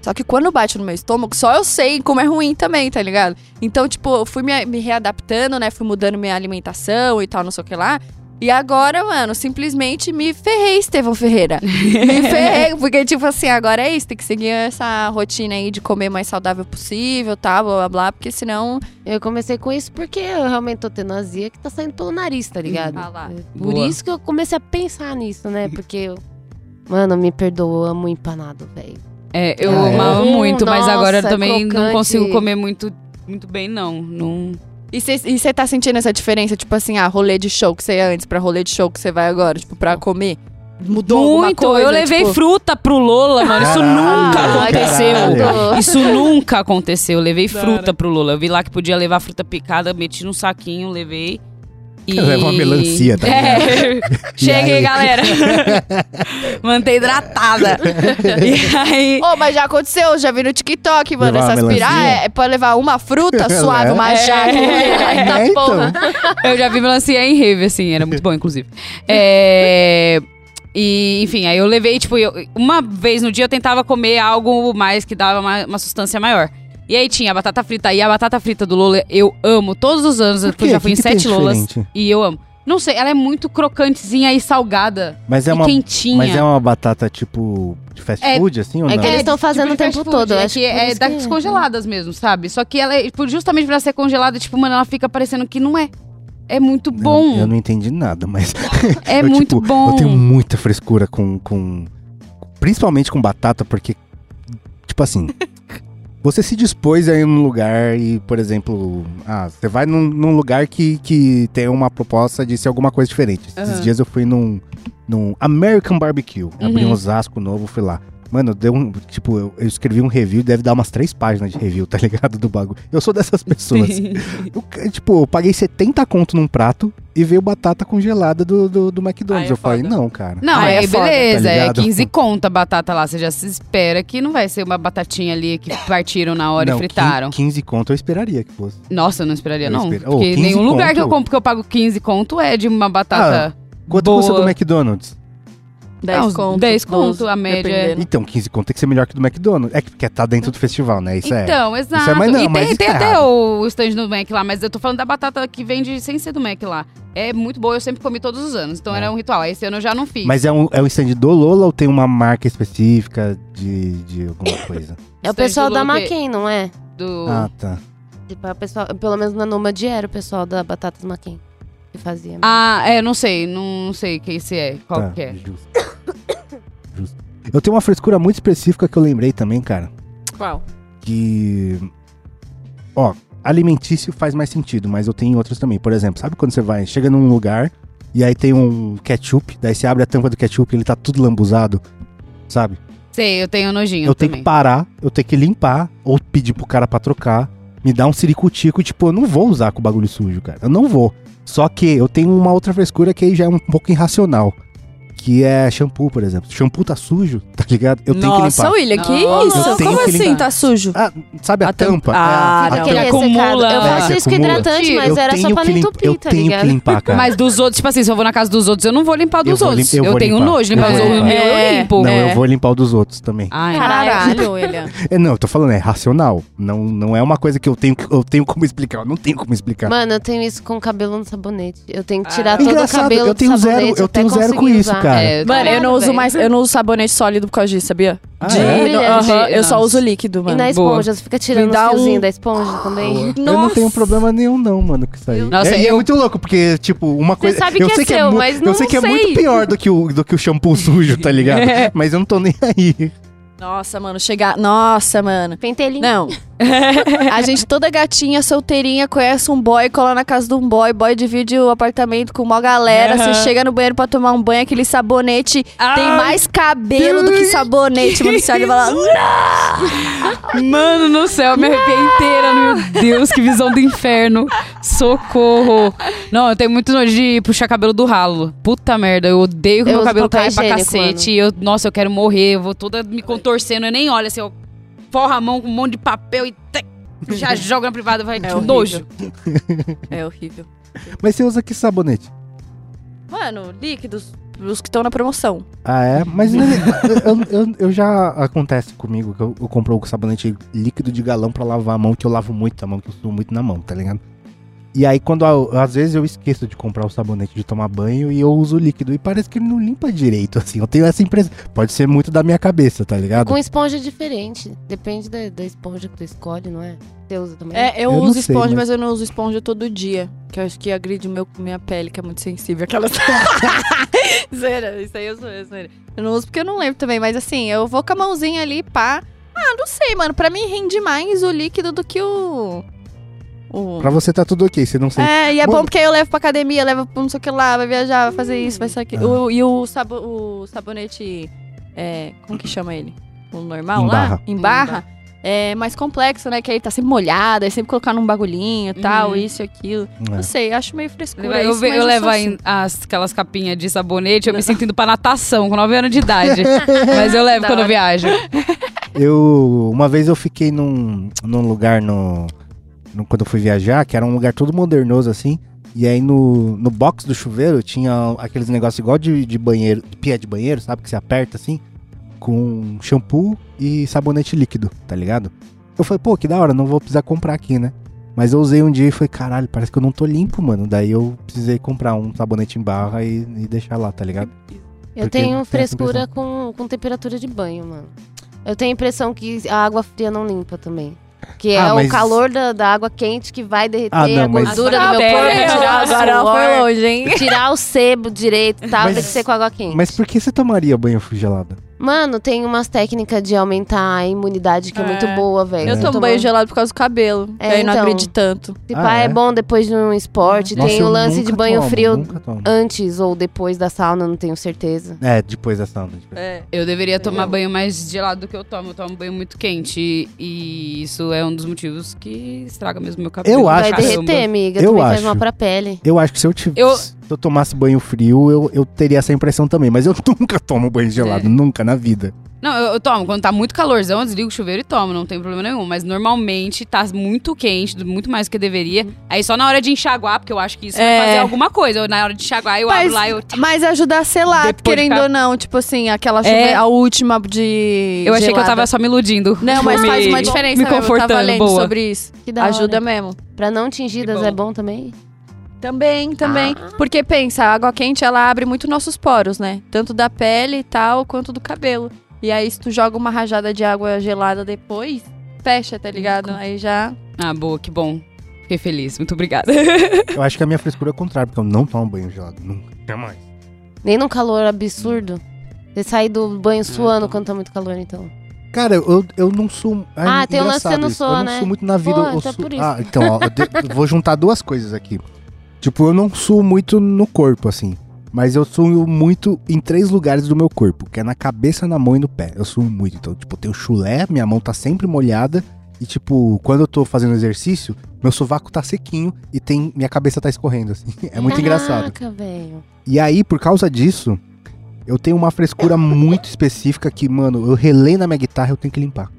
Só que quando bate no meu estômago, só eu sei como é ruim também, tá ligado? Então, tipo, eu fui me, me readaptando, né? Fui mudando minha alimentação e tal, não sei o que lá. E agora, mano, simplesmente me ferrei, Estevão Ferreira. Me ferrei, porque, tipo assim, agora é isso, tem que seguir essa rotina aí de comer mais saudável possível, tá? Blá blá blá, porque senão. Eu comecei com isso porque eu realmente tô tendo azia que tá saindo pelo nariz, tá ligado? Ah lá. Por Boa. isso que eu comecei a pensar nisso, né? Porque, eu- mano, me perdoa, eu amo empanado, velho. É, eu Ah, é? amava muito, mas Nossa, agora eu também não crocante. consigo comer muito, muito bem, não. não... E você tá sentindo essa diferença, tipo assim, ah, rolê de show que você ia antes pra rolê de show que você vai agora, tipo, pra comer? Mudou alguma Muito! coisa? eu levei tipo... fruta pro Lola, mano. Isso Caralho, nunca aconteceu. caralho. Isso nunca aconteceu. Eu levei fruta pro Lola. Eu vi lá que podia levar fruta picada, meti num saquinho, levei. E... Leva uma melancia, tá É. Cheguei, galera. Mantém hidratada. e aí. Ô, mas já aconteceu, já vi no TikTok, mano. Levar Essas melancia? é, é pra levar uma fruta suave, É. uma É. jaca. É, então. Eu já vi melancia em rave, assim, era muito bom, inclusive. É. E, enfim, aí eu levei, tipo, eu- uma vez no dia eu tentava comer algo mais que dava uma, uma sustância maior. E aí tinha a batata frita. E a batata frita do Lola eu amo todos os anos, eu já fui em Que que tem sete Lolas. diferente? E eu amo. Não sei, ela é muito crocantezinha e salgada. Mas é e uma, quentinha. mas é uma batata tipo de fast É- food, assim, ou é não? que eles estão tipo fazendo de o tempo food, todo, eu É, acho que que por é isso das que- congeladas mesmo, sabe? Só que ela, é, por- justamente pra ser congelada, tipo, mano, ela fica parecendo que não é. É muito Eu- bom. Eu, não entendi nada, mas. é eu, muito tipo, bom. Eu tenho muita frescura com, com. Principalmente com batata, porque. Tipo assim. Você se dispôs a ir num lugar e, por exemplo, ah, você vai num, num lugar que, que tem uma proposta de ser alguma coisa diferente. Esses Aham. dias eu fui num, num American Barbecue. Abri Uhum. um Osasco novo, fui lá. Mano, deu um. Tipo, eu, eu escrevi um review, deve dar umas três páginas de review, tá ligado? Do bagulho. Eu sou dessas pessoas. Eu, ca- tipo, eu paguei 70 conto num prato e veio batata congelada do, do, do McDonald's. Aí é eu falei, foda. não, cara. Não, Aí aí é foda, beleza, tá é ligado? 15 conta a batata lá. Você já se espera que não vai ser uma batatinha ali que partiram na hora não, e fritaram. 15 conto eu esperaria que fosse. Nossa, eu não esperaria, Eu não. espero- Porque 15 nenhum lugar que eu conto? compro que eu pago 15 conto é de uma batata. Quanto Boa. custa do McDonald's? 10 Ah, conto. 10 conto, 12, a média é- dependendo. Então, 15 conto tem que ser melhor que do McDonald's. É que porque tá dentro do festival, né? Isso é. Então, exato. é mais não, e mas tem, isso tem tá até errado. o stand do Mac lá, mas eu tô falando da batata que vende sem ser do Mac lá. É muito boa, eu sempre comi todos os anos. Então É. era um ritual. Esse ano eu já não fiz. Mas é um, é um stand do Lola ou tem uma marca específica de, de alguma coisa? É o pessoal da Maquin, não é? Do... ah, tá. Tipo, é o pessoal, pelo menos na Nomad era o pessoal da Batatas Maquin que fazia. Ah, é, não sei. Não sei quem esse é. Qual tá, que é. Justo. Justo. Eu tenho uma frescura muito específica que eu lembrei também, cara. Qual? que. Ó, alimentício faz mais sentido, mas eu tenho outros também. Por exemplo, sabe quando você vai, chega num lugar e aí tem um ketchup, daí você abre a tampa do ketchup e ele tá tudo lambuzado, sabe? Sei, eu tenho nojinho eu tenho também. que parar, eu tenho que limpar, ou pedir pro cara pra trocar, me dar um ciricutico, tipo, eu não vou usar com bagulho sujo, cara. Eu não vou. Só que eu tenho uma outra frescura que aí já é um pouco irracional. Que é shampoo, por exemplo. Shampoo tá sujo, tá ligado? Eu tenho que Nossa, limpar. William, que Nossa. isso? Como que assim tá sujo? Ah, sabe a, A tampa. tampa? Ah, É, a. Aquele tampa. acumula. Eu É, faço que isso com hidratante, mas eu era só pra que entupir, Eu tá tenho que ligado? limpar, cara. Mas dos outros, tipo assim, se eu vou na casa dos outros, eu não vou limpar dos Eu outros. lim- eu eu tenho limpar. nojo Eu limpar vou os outros. limpar. O meu eu limpo. Não, É. eu vou limpar o dos outros também. Ai, Caralho, William. É, não, eu tô falando, é racional. Não, não é uma coisa que eu tenho, que- eu tenho como explicar. Eu não tenho como explicar. Mano, eu tenho isso com cabelo no sabonete. Eu tenho que Ah. tirar todo o cabelo eu tenho do zero, sabonete eu tenho zero com isso, cara. Cara. É, Mano, eu não uso velho. mais, eu não uso sabonete sólido por causa disso, sabia? Ah, De- é? no- Brilhante. aham, eu só uso líquido, E mano. na Boa. esponja, você fica tirando os dá um- da esponja também. Eu não tenho problema nenhum, não, mano, com isso aí. Nossa, é, e é eu- muito louco, porque, tipo, uma coisa. sabe eu que sei é que seu, mu- mas Eu não sei que é sei. muito pior do que o, do que o shampoo sujo, tá ligado? Mas eu não tô nem aí. Nossa, mano, chegar. Nossa, mano. Pentelinho. Não. a gente toda gatinha, solteirinha, conhece um boy, cola na casa de um boy, boy divide o apartamento com uma galera. Você chega no banheiro pra tomar um banho, aquele sabonete Ah, tem mais cabelo do que sabonete, mano. Você olha e fala. Mano no céu, me arrepiei inteira. Meu Deus, que visão do inferno. Socorro. Não, eu tenho muito nojo de puxar cabelo do ralo. Puta merda, eu odeio que Eu meu cabelo caia pra cacete. Eu, nossa, eu quero morrer. Eu vou toda me contorcendo. Eu nem olho assim, eu forro a mão com um monte de papel e já jogo na privada. Vai, É que horrível. nojo. É horrível. Mas você usa que sabonete? Mano, líquidos, os que estão na promoção. Ah, é? Mas eu, eu- eu- eu já acontece comigo que eu, eu compro o sabonete líquido de galão pra lavar a mão, que eu lavo muito a mão, que eu suo muito na mão, tá ligado? E aí, quando às vezes eu esqueço de comprar o sabonete de tomar banho e eu uso o líquido. E parece que ele não limpa direito, assim. Eu tenho essa impressão. Pode ser muito da minha cabeça, tá ligado? Com esponja diferente. Depende da, da esponja que tu escolhe, não é? Você usa também? É, eu, Eu uso sei, esponja, mas- mas... eu não uso esponja todo dia. Que eu acho que agride meu, minha pele, que é muito sensível. Aquelas. Zera, isso aí eu sou, eu sou. Eu não uso porque eu não lembro também, mas assim, eu vou com a mãozinha ali, pá. Ah, não sei, mano. Pra mim rende mais o líquido do que o. o... Pra você tá tudo ok, você não sente. É, e é Mano- bom porque aí eu levo pra academia, levo pra não sei o que lá, vai viajar, vai fazer isso, vai ser aquilo. Ah. O- E o, sabo, o sabonete. É, como que chama ele? O normal Em lá? barra. Em barra. É mais complexo, né? Que aí tá sempre molhado, aí sempre colocar num bagulhinho e tal, Uhum. isso e aquilo. É. Não sei, acho meio frescura Eu, isso, eu sou levo assim. as, aquelas capinhas de sabonete, eu me sinto indo pra natação com 9 anos de idade. Mas eu levo Da quando eu hora. viajo. Eu. Uma vez eu fiquei num, num lugar no- Quando eu fui viajar, que era um lugar todo modernoso assim. E aí no, no box do chuveiro tinha aqueles negócios igual de, de banheiro, de pia de banheiro, sabe? Que você aperta assim, com shampoo e sabonete líquido, tá ligado? Eu falei, pô, que da hora, não vou precisar comprar aqui, né? Mas eu usei um dia e falei, caralho, parece que eu não tô limpo, mano. Daí eu precisei comprar um sabonete em barra e, e deixar lá, tá ligado? Eu Porque tenho frescura com, com temperatura de banho, mano. Eu tenho a impressão que a água fria não limpa também. Que é Ah, mas- o calor da, da água quente que vai derreter Ah, não, a mas- gordura Ah, do meu corpo, tirar Agora foi longe, hein? tirar o sebo direito e tal, Mas- tem que ser com água quente. Mas por que você tomaria banho gelado? Mano, tem umas técnicas de aumentar a imunidade que é, É. muito boa, velho. Eu tomo banho gelado por causa do cabelo. É, aí não então. agride tanto. Se Ah, pá, é? é? bom depois de um esporte. Nossa, tem eu o lance de nunca banho tomo, frio antes ou depois da sauna, não tenho certeza. É, depois da sauna. depois. É. Eu deveria tomar Entendeu? banho mais gelado do que eu tomo. Eu tomo banho muito quente. E isso é um dos motivos que estraga mesmo meu cabelo. Eu Vai acho- derreter, amiga. Eu também faz acho. mal pra pele. Eu acho que se eu, tivesse, Eu- se eu tomasse banho frio, eu, eu teria essa impressão também. Mas eu nunca tomo banho gelado, É. nunca na vida. Não, eu, eu tomo. Quando tá muito calorzão, eu desligo o chuveiro e tomo. Não tem problema nenhum. Mas normalmente tá muito quente, muito mais do que deveria. Aí só na hora de enxaguar, porque eu acho que isso É. vai fazer alguma coisa. Eu, na hora de enxaguar, eu Mas- abro lá e eu... Mas ajuda a selar, Depois de querendo ficar- ou não. Tipo assim, aquela chuva, É. a última de. Eu achei que eu gelada. tava só me iludindo. Não, mas Me- faz uma diferença Me mesmo. Eu tava confortando, lendo boa. sobre isso. Que da Ajuda hora. mesmo. Pra não tingidas é bom também? Também, também. Ah. Porque pensa, a água quente ela abre muito nossos poros, né? Tanto da pele e tal, quanto do cabelo. E aí, se tu joga uma rajada de água gelada depois, fecha, tá ligado? Aí já. Ah, boa, que bom. Fiquei feliz. Muito obrigada. Eu acho que a minha frescura é o contrário, porque eu não tomo banho gelado. Nunca. Jamais. Nem num calor absurdo. Você sai do banho suando tô- quando tá muito calor, então. Cara, eu, eu não sou. é Ah, tem um lance que você não isso. soa, Eu não né? sou muito na vida. Pô, eu então é sou- por isso. Ah, então, ó, eu de- vou juntar duas coisas aqui. Tipo, eu não suo muito no corpo, assim. Mas eu suo muito em três lugares do meu corpo, que é na cabeça, na mão e no pé. Eu suo muito. Então, tipo, eu tenho chulé, minha mão tá sempre molhada. E, tipo, quando eu tô fazendo exercício, meu sovaco tá sequinho e tem minha cabeça tá escorrendo, assim. É muito engraçado. Caraca, velho. E aí, por causa disso, eu tenho uma frescura muito específica que, mano, eu relei na minha guitarra eu tenho que limpar.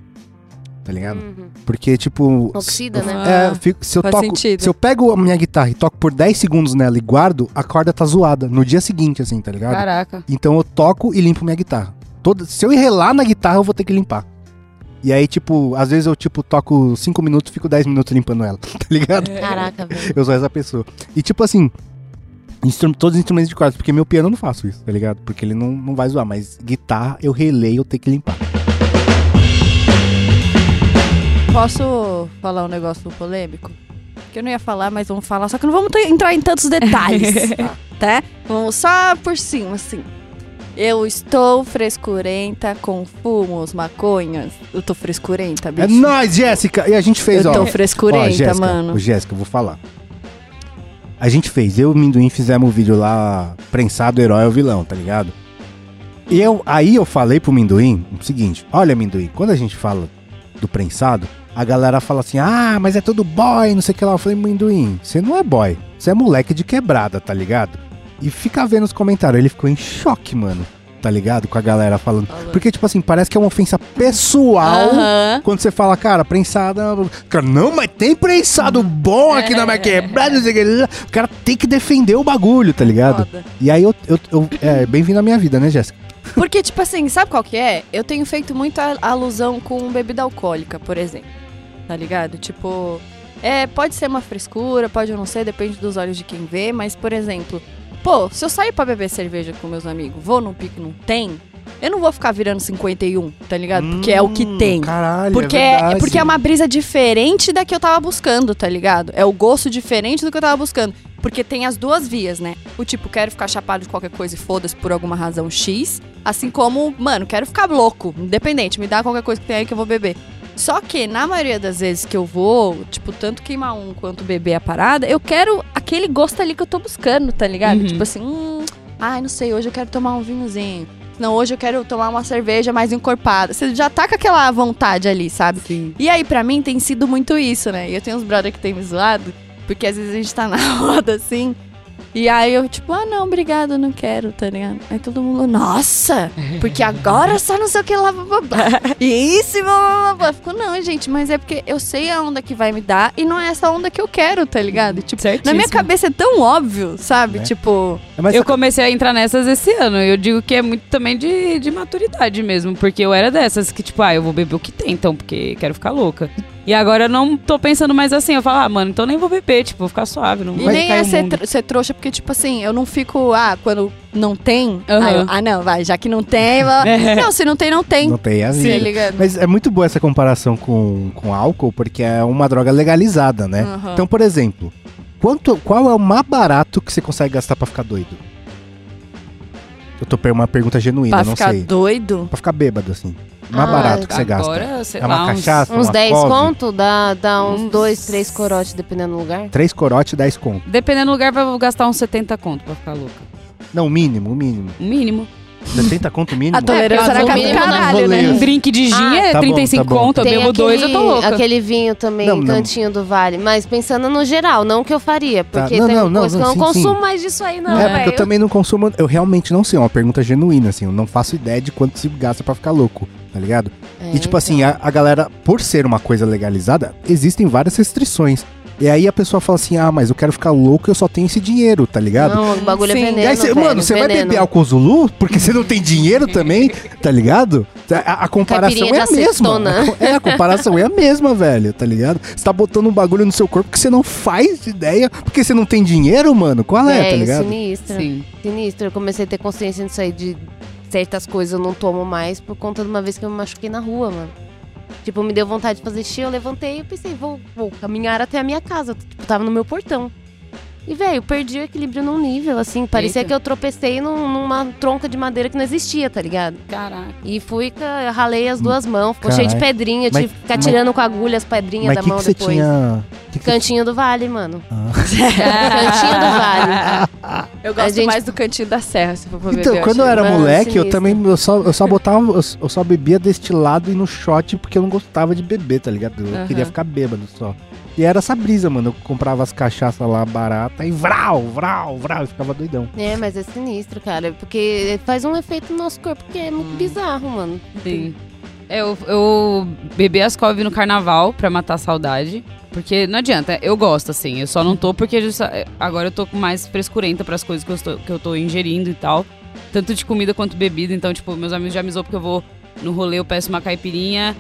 Tá ligado? Uhum. Porque, tipo. Oxida, se- né? É, Ah, fico- se eu faz toco. sentido. Se eu pego a minha guitarra e toco por 10 segundos nela e guardo, a corda tá zoada. No dia seguinte, assim, tá ligado? Caraca. Então eu toco e limpo minha guitarra. Toda, se eu relar na guitarra, eu vou ter que limpar. E aí, tipo, às vezes eu, tipo, toco 5 minutos e fico 10 minutos limpando ela, tá ligado? Caraca, velho. Eu sou essa pessoa. E tipo assim, todos os instrumentos de corda, porque meu piano eu não faço isso, tá ligado? Porque ele não, não vai zoar, mas guitarra eu releio, eu tenho que limpar. Posso falar um negócio polêmico? Que eu não ia falar, mas vamos falar, só que não vamos ter- entrar em tantos detalhes, tá? Vamos só por cima, assim. Eu estou frescurenta com fumos, maconhas. Eu tô frescurenta, bicho. É nóis, Jéssica! E a gente fez, eu ó. tô Ó, frescurenta, Jéssica, mano. ô, Jéssica, eu vou falar. A gente fez, eu e o Minduim fizemos o vídeo lá, prensado, herói é o vilão, tá ligado? E eu, aí eu falei pro Minduim o seguinte: olha, Minduim, quando a gente fala do prensado, a galera fala assim: ah, mas é tudo boy, não sei o que lá. Eu falei, Minduim, você não é boy, você é moleque de quebrada, tá ligado? E fica vendo os comentários, ele ficou em choque, mano, tá ligado? Com a galera falando. Porque, tipo assim, parece que é uma ofensa pessoal. Quando você fala, cara, prensada. Cara, não, mas tem prensado bom aqui na minha quebrada. não sei o que lá. O cara tem que defender o bagulho, tá ligado? Foda. E aí eu. eu, eu- é, bem-vindo à minha vida, né, Jéssica? Porque, tipo assim, sabe qual que é? Eu tenho feito muita alusão com bebida alcoólica, por exemplo. Tá ligado? Tipo, é, pode ser uma frescura, pode não ser, depende dos olhos de quem vê, mas, por exemplo, pô, se eu sair pra beber cerveja com meus amigos, vou num pico não tem, eu não vou ficar virando 51, tá ligado? Porque é o que Hum, tem. Caralho. Porque é, é, verdade. porque é uma brisa diferente da que eu tava buscando, tá ligado? É o gosto diferente do que eu tava buscando. Porque tem as duas vias, né? O tipo, quero ficar chapado de qualquer coisa e foda-se por alguma razão X. Assim como, mano, quero ficar louco, independente, me dá qualquer coisa que tem aí que eu vou beber. Só que, na maioria das vezes que eu vou, tipo, tanto queimar um quanto beber a parada, eu quero aquele gosto ali que eu tô buscando, tá ligado? Uhum. Tipo assim, hum, ai, não sei, hoje eu quero tomar um vinhozinho. Não, hoje eu quero tomar uma cerveja mais encorpada. Você já tá com aquela vontade ali, sabe? Sim. E aí, pra mim, tem sido muito isso, né? E eu tenho uns brother que tem me zoado, porque às vezes a gente tá na roda assim. E aí eu, tipo, ah, não, obrigado, não quero, tá ligado? Aí todo mundo, nossa, porque agora só não sei o que lá, blá, blá, blá. E isso, blá, blá, blá, blá. Fico, não, gente, mas é porque eu sei a onda que vai me dar e não é essa onda que eu quero, tá ligado? Tipo, na minha Certíssimo. cabeça é tão óbvio, sabe? É. Tipo, É, mas Eu comecei a entrar nessas esse ano. Eu digo que é muito também de, de maturidade mesmo. Porque eu era dessas que, tipo, ah, eu vou beber o que tem, então, porque quero ficar louca. E agora eu não tô pensando mais assim. Eu falo, ah, mano, então nem vou beber, tipo, vou ficar suave. Não E nem é ser, tr- ser trouxa, porque, tipo assim, eu não fico, ah, quando não tem. Eu, ah, não, vai, já que não tem. vou- Não, se não tem, não tem. não tem a Tá vida. ligado? Mas é muito boa essa comparação com, com álcool, porque é uma droga legalizada, né? Aham. Então, por exemplo, quanto, qual é o mais barato que você consegue gastar pra ficar doido? Eu tô per uma pergunta genuína, pra não ficar sei. doido. Pra ficar bêbado, assim. Mais Ah, barato que você gasta. Agora, sei É uma lá, uns- cachaça, Uns uma 10 couve, conto, dá, dá uns Uns- 2, 3 corotes, dependendo do lugar. Três corote, 10 conto. Dependendo do lugar, vai gastar uns 70 conto pra ficar louca. Não, o mínimo, o mínimo. O mínimo. 70 conto mínimo? A tolerância É, era cara mínimo caralho, não né? Um drink de gin Ah, é tá bom, 35 tá bom. conto, eu Tem bebo dois, eu tô aquele- louca. Aquele vinho também, Não, não. cantinho do vale. Mas pensando no geral, não que eu faria. Tá. Porque Não, tem não, não, coisa que eu não, não sim, consumo sim. mais disso aí, não, é, porque velho. eu também não consumo. Eu realmente não sei, é uma pergunta genuína, assim. Eu não faço ideia de quanto se gasta pra ficar louco, tá ligado? É, E tipo assim, então. a, a galera, por ser uma coisa legalizada, existem várias restrições. E aí a pessoa fala assim: ah, mas eu quero ficar louco, eu só tenho esse dinheiro, tá ligado? Não, o bagulho Sim. é E veneno, aí, cê- velho, mano, você vai beber álcool Zulu porque você não tem dinheiro também, tá ligado? A, a comparação é a mesma. É, a comparação é a mesma, velho, tá ligado? Você tá botando um bagulho no seu corpo que você não faz ideia porque você não tem dinheiro, mano. Qual é, tá Velho, ligado? sinistro. Sim. Sinistro. Eu comecei a ter consciência disso aí, de certas coisas eu não tomo mais por conta de uma vez que eu me machuquei na rua, mano. Tipo, me deu vontade de fazer xixi, eu levantei e pensei, vou, vou caminhar até a minha casa. Tipo, tava no meu portão. E, velho, eu perdi o equilíbrio num nível, assim. Parecia Eita. que eu tropecei num- numa tronca de madeira que não existia, tá ligado? Caraca. E fui, ralei as duas mãos, ficou cheio de pedrinha, tive que ficar mas- tirando com a agulha as pedrinhas Mas da que, mão que depois. tinha. que Cantinho do vale, mano. Ah. Cantinho do vale. Eu gosto gente- mais do cantinho da serra, se for pra Então, quando eu era Mano, moleque, eu também eu só, eu só botava, eu, só bebia destilado e no shot porque eu não gostava de beber, tá ligado? Eu Aham. queria ficar bêbado só. E era essa brisa, mano. Eu comprava as cachaças lá barata e vral, vral, vral, e ficava doidão. É, mas é sinistro, cara. Porque faz um efeito no nosso corpo que é muito bizarro, mano. Sim. É, Eu, eu bebi as couve no carnaval pra matar a saudade. Porque não adianta, eu gosto, assim. Eu só não tô porque justa- agora eu tô com mais frescurenta pras coisas que eu, estou, que eu tô ingerindo e tal. Tanto de comida quanto bebida. Então, tipo, meus amigos já me zoam porque eu vou no rolê, eu peço uma caipirinha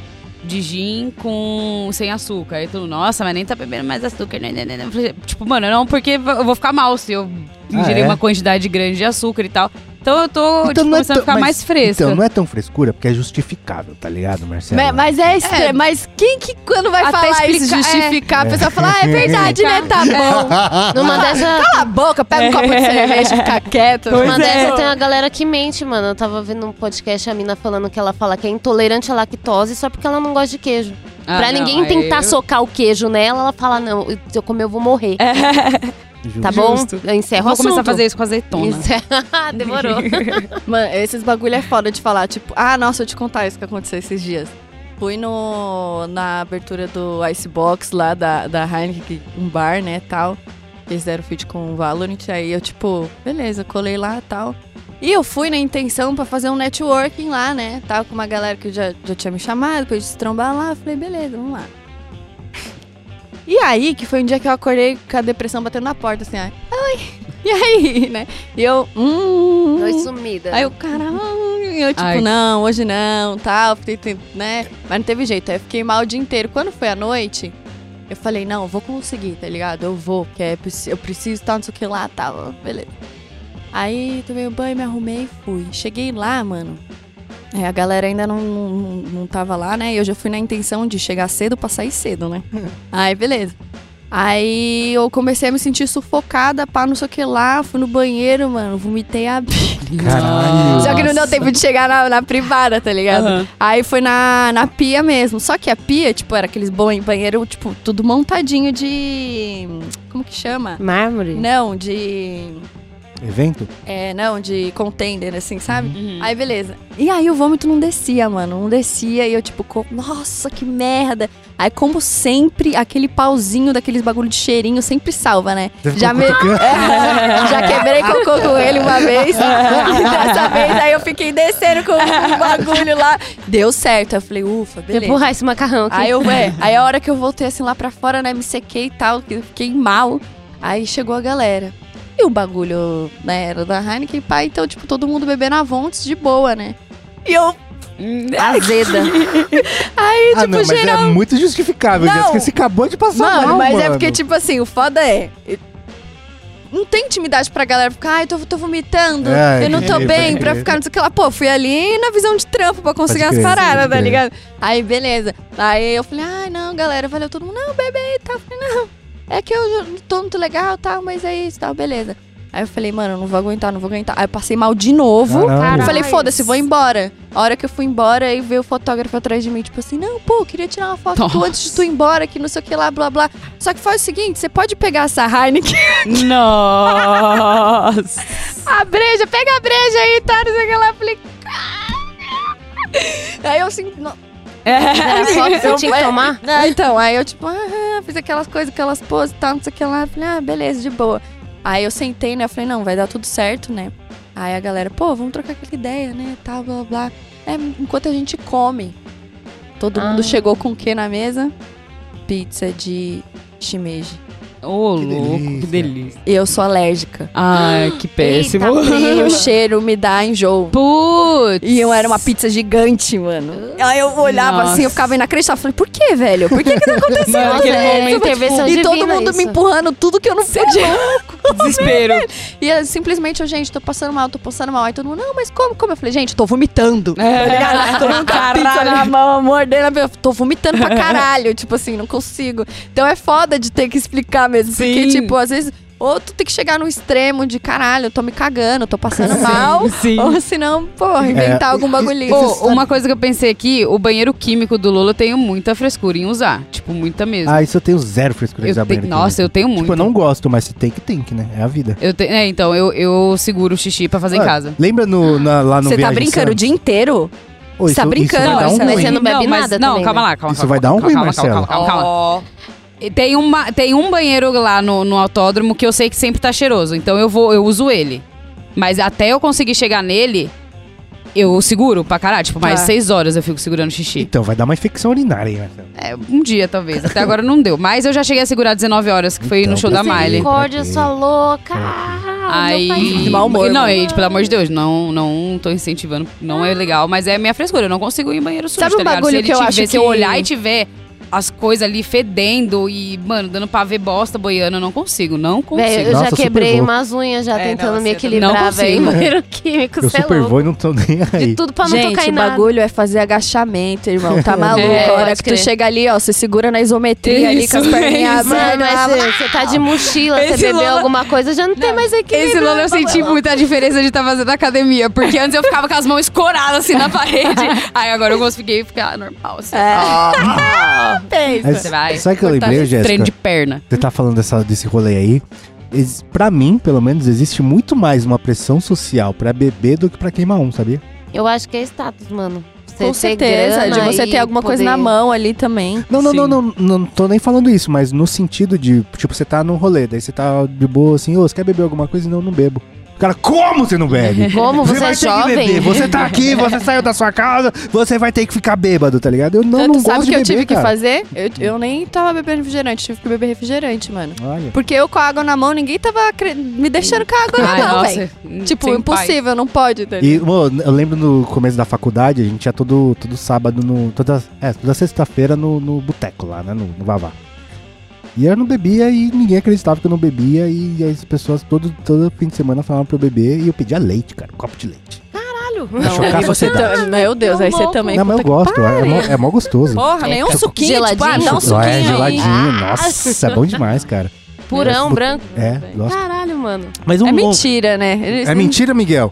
de gin com sem açúcar. Aí tu, nossa, mas nem tá bebendo mais açúcar. Né, né, né, né. Tipo, mano, não, porque eu vou ficar mal se eu ingerir é? uma quantidade grande de açúcar e tal. Então eu tô Então tipo, é começando tão- a ficar mas- mais fresca. Então, não é tão frescura, porque é justificável, tá ligado, Marcelo? Mas, mas é estranho. Mas quem que quando vai Até falar isso, explicar- justificar, a pessoa fala, ah, é verdade, né? Tá bom. Numa dessa, Cala a boca, pega um copo de cerveja e fica quieto. Pois Uma é. dessa tem uma galera que mente, mano. Eu tava vendo um podcast, a mina falando que ela fala que é intolerante à lactose só porque ela não gosta de queijo. Ah, pra não, ninguém tentar eu- socar o queijo nela, ela fala, não, se eu comer eu vou morrer. Justo. Tá bom? Justo. Eu encerro Vou o começar a fazer isso com azeitona. Encerra- Demorou. Mano, esses bagulho é foda de falar. Tipo, ah, nossa, eu te contar isso que aconteceu esses dias. Fui no, na abertura do Icebox lá da, da Heineken, um bar, né, tal. Eles deram feat com o Valorant. Aí eu, tipo, beleza, colei lá tal. E eu fui na intenção pra fazer um networking lá, né? Tava com uma galera que já, já tinha me chamado pra gente se trombar lá. Falei, beleza, vamos lá. E aí, que foi um dia que eu acordei com a depressão batendo na porta, assim, ai, ai, e aí, né? E eu, hum. Noite sumida. Aí eu, caralho, eu tipo, Ai. não, hoje não, tal, né? Mas não teve jeito, aí eu fiquei mal o dia inteiro. Quando foi à noite, eu falei, não, eu vou conseguir, tá ligado? Eu vou, porque é eu preciso tal, não sei o que lá, tal, beleza. Aí tomei o banho, me arrumei e fui. Cheguei lá, mano. É, a galera ainda não, não, não tava lá, né? E eu já fui na intenção de chegar cedo pra sair cedo, né? Aí, beleza. Aí eu comecei a me sentir sufocada, pá, não sei o que lá. Fui no banheiro, mano, vomitei a Caralho. só que não deu tempo de chegar na, na privada, tá ligado? Aham. Aí foi na, na pia mesmo. Só que a pia, tipo, era aqueles bom banheiro, tipo, tudo montadinho de. Como que chama? Mármore? Não, de. Evento? É, não, de container, assim, sabe? Uhum. Aí, beleza. E aí o vômito não descia, mano. Não descia. E eu, tipo, co- nossa, que merda. Aí, como sempre, aquele pauzinho daqueles bagulho de cheirinho sempre salva, né? Você Já, me... É, já quebrei cocô com ele uma vez. E dessa vez aí eu fiquei descendo com o bagulho lá. Deu certo. Aí eu falei, ufa, beleza. Empurrar esse macarrão aqui. Aí eu, é, aí a hora que eu voltei assim lá pra fora, né, me sequei e tal, que eu fiquei mal. Aí chegou a galera. E o bagulho, né, era da Heineken, pai, então, tipo, todo mundo bebendo avontes de boa, né? E eu, Azeda. aí, Ah, tipo, não, mas geral... é muito justificável. Não. Jéssica, você acabou de passar Mano, mal, mas é mano. porque, tipo assim, o foda é... Não tem intimidade pra galera ficar, ai, tô, tô vomitando, É, eu não tô pode bem, crer. pra ficar não sei o que lá. Pô, fui ali na visão de trampo pra conseguir Pode as crer, paradas, tá ligado? Aí, beleza. Aí eu falei, ai, não, galera, valeu todo mundo, não, bebe aí, tá? Eu falei, não, é que eu tô muito legal, tal, mas é isso, tal, beleza. Aí eu falei, mano, não vou aguentar, não vou aguentar. Aí eu passei mal de novo. Caralho. Eu falei, foda-se, vou embora. A hora que eu fui embora, aí veio o fotógrafo atrás de mim, tipo assim, não, pô, eu queria tirar uma foto Nossa. antes de tu ir embora, que não sei o que lá, blá, blá. Só que foi o seguinte, você pode pegar essa Heineken, Nossa. a breja, pega a breja aí, tá, não sei o que lá. Eu falei, Aí eu assim, não, Era só que você tinha que tomar? Ah, então, aí eu tipo, ah, fiz aquelas coisas, aquelas poses e tal, não sei o que lá. Falei, ah, beleza, de boa. Aí eu sentei, né? Eu falei, não, vai dar tudo certo, né? Aí a galera, pô, vamos trocar aquela ideia, né? Tal, blá, blá, blá. É, enquanto a gente come. Todo Ah. mundo chegou com o que na mesa? Pizza de shimeji. Ô, Que louco, delícia. que delícia. E eu sou alérgica. Ai, que péssimo. E o cheiro me dá enjoo. Putz. E eu era uma pizza gigante, mano. Aí eu olhava Nossa. assim, eu ficava inacreditável. Falei, por que, velho? Por que que tá acontecendo? Mano, é intervenção E todo mundo me isso. empurrando tudo que eu não podia. Desespero. E eu, simplesmente, eu, gente, tô passando mal, tô passando mal. Aí todo mundo, não, mas como? Como? Eu falei, gente, tô vomitando. É. Tá ligado? Tô com a pizza na mão, mordendo. a- Tô vomitando pra caralho. tipo assim, não consigo. Então é foda de ter que explicar mesmo. Porque, Sim. tipo, às vezes, ou tu tem que chegar no extremo de caralho, eu tô me cagando, tô passando mal. Sim. Ou senão, pô, inventar É, algum bagulhinho. Pô, uma coisa que eu pensei aqui, o banheiro químico do Lula eu tenho muita frescura em usar. Tipo, muita mesmo. Ah, isso eu tenho zero frescura de eu usar banheiro nossa, eu tenho muito. Tipo, eu não gosto, mas se tem que tem que, né? É a vida. Eu te- é, então, eu, eu seguro o xixi pra fazer em Ah, casa. Lembra no, na- lá no Você tá brincando o dia inteiro? Ô, Você tá isso- brincando, Isso vai dar um ruim. Você não bebe mas- nada Não, também, calma né? lá, calma Isso calma, vai dar um calma, ruim, calma, Marcelo. Calma, calma, calma. E Tem, uma, tem um banheiro lá no, no autódromo que eu sei que sempre tá cheiroso. Então eu vou, eu uso ele. Mas até eu conseguir chegar nele, eu seguro pra caralho. Tipo, mais Tá. seis horas eu fico segurando xixi. Então, vai dar uma infecção urinária, hein, Marcelo? É, um dia, talvez. Até agora não deu. Mas eu já cheguei a segurar 19 horas, que foi Então, no show da Miley. Misericórdia, sua louca. Aí. De mau humor, Não, e, tipo, pelo amor de Deus, não, não tô incentivando, não é legal, mas é minha frescura, eu não consigo ir em banheiro sujo, Sabe tá um ligado? bagulho se ele que eu acho ver, Se eu que- olhar e tiver as coisas ali fedendo e, mano, dando pra ver bosta boiando, eu não consigo, não consigo. Velho, eu Nossa, já quebrei umas unhas já É, tentando não, me equilibrar, não velho. banheiro químico, Eu é super louco. vou e não tô nem aí. De tudo pra não Gente, tocar em o nada. bagulho é fazer agachamento, irmão. Tá maluco? É, a hora que tu crer. chega ali, ó, você segura na isometria ali com as Isso, perninhas isso. Mano, você tá de mochila, você bebeu Lola- alguma coisa, já não, tem mais equilíbrio. Esse ano eu senti muita diferença de estar fazendo academia, porque antes eu ficava com as mãos escoradas assim na parede. Aí agora eu consegui ficar normal, assim. É. Pensa. Mas Você vai Sabe o que eu lembrei, Jéssica? treino de perna. Você tá falando dessa, desse rolê aí. Pra mim, pelo menos, existe muito mais uma pressão social pra beber do que pra queimar um, sabia? Eu acho que é status, mano. Você Com certeza, de você ter alguma coisa poder- na mão ali também. Não, não, Sim. não, não, não tô nem falando isso, mas no sentido de, tipo, você tá num rolê, daí você tá de boa assim, ô, você quer beber alguma coisa? Não, não bebo. O cara, como você não bebe? Como você, vai é ter que jovem? beber. Você tá aqui, você saiu da sua casa, você vai ter que ficar bêbado, tá ligado? Eu não, Tanto não sabe gosto o de que eu tive que cara. fazer? Eu, eu nem tava bebendo refrigerante, tive que beber refrigerante, mano. Olha. Porque eu com a água na mão, ninguém tava acre- me deixando com a água Ai, na mão, nossa, velho. Tipo, sem impossível, não pode, tá E, mano, eu lembro no começo da faculdade, a gente ia todo, todo sábado, no, toda, é, toda sexta-feira no, no boteco lá, né, no, no Vavá. E eu não bebia e ninguém acreditava que eu não bebia e as pessoas todo, todo fim de semana falavam pra eu beber e eu pedia leite, cara, um copo de leite. Caralho. Pra chocar aí a sociedade. tam- Meu Deus, aí você também. não, mas eu gosto, é, pariu. mó, é mó gostoso. Porra, nem um É, suquinho, tipo, ah, geladinho. dá um suquinho é aí. geladinho, Ah. nossa, é bom demais, cara. Purão, branco. É, gosto. Caralho, mano. Mas um, É mentira, né? Eles- É mentira, Miguel?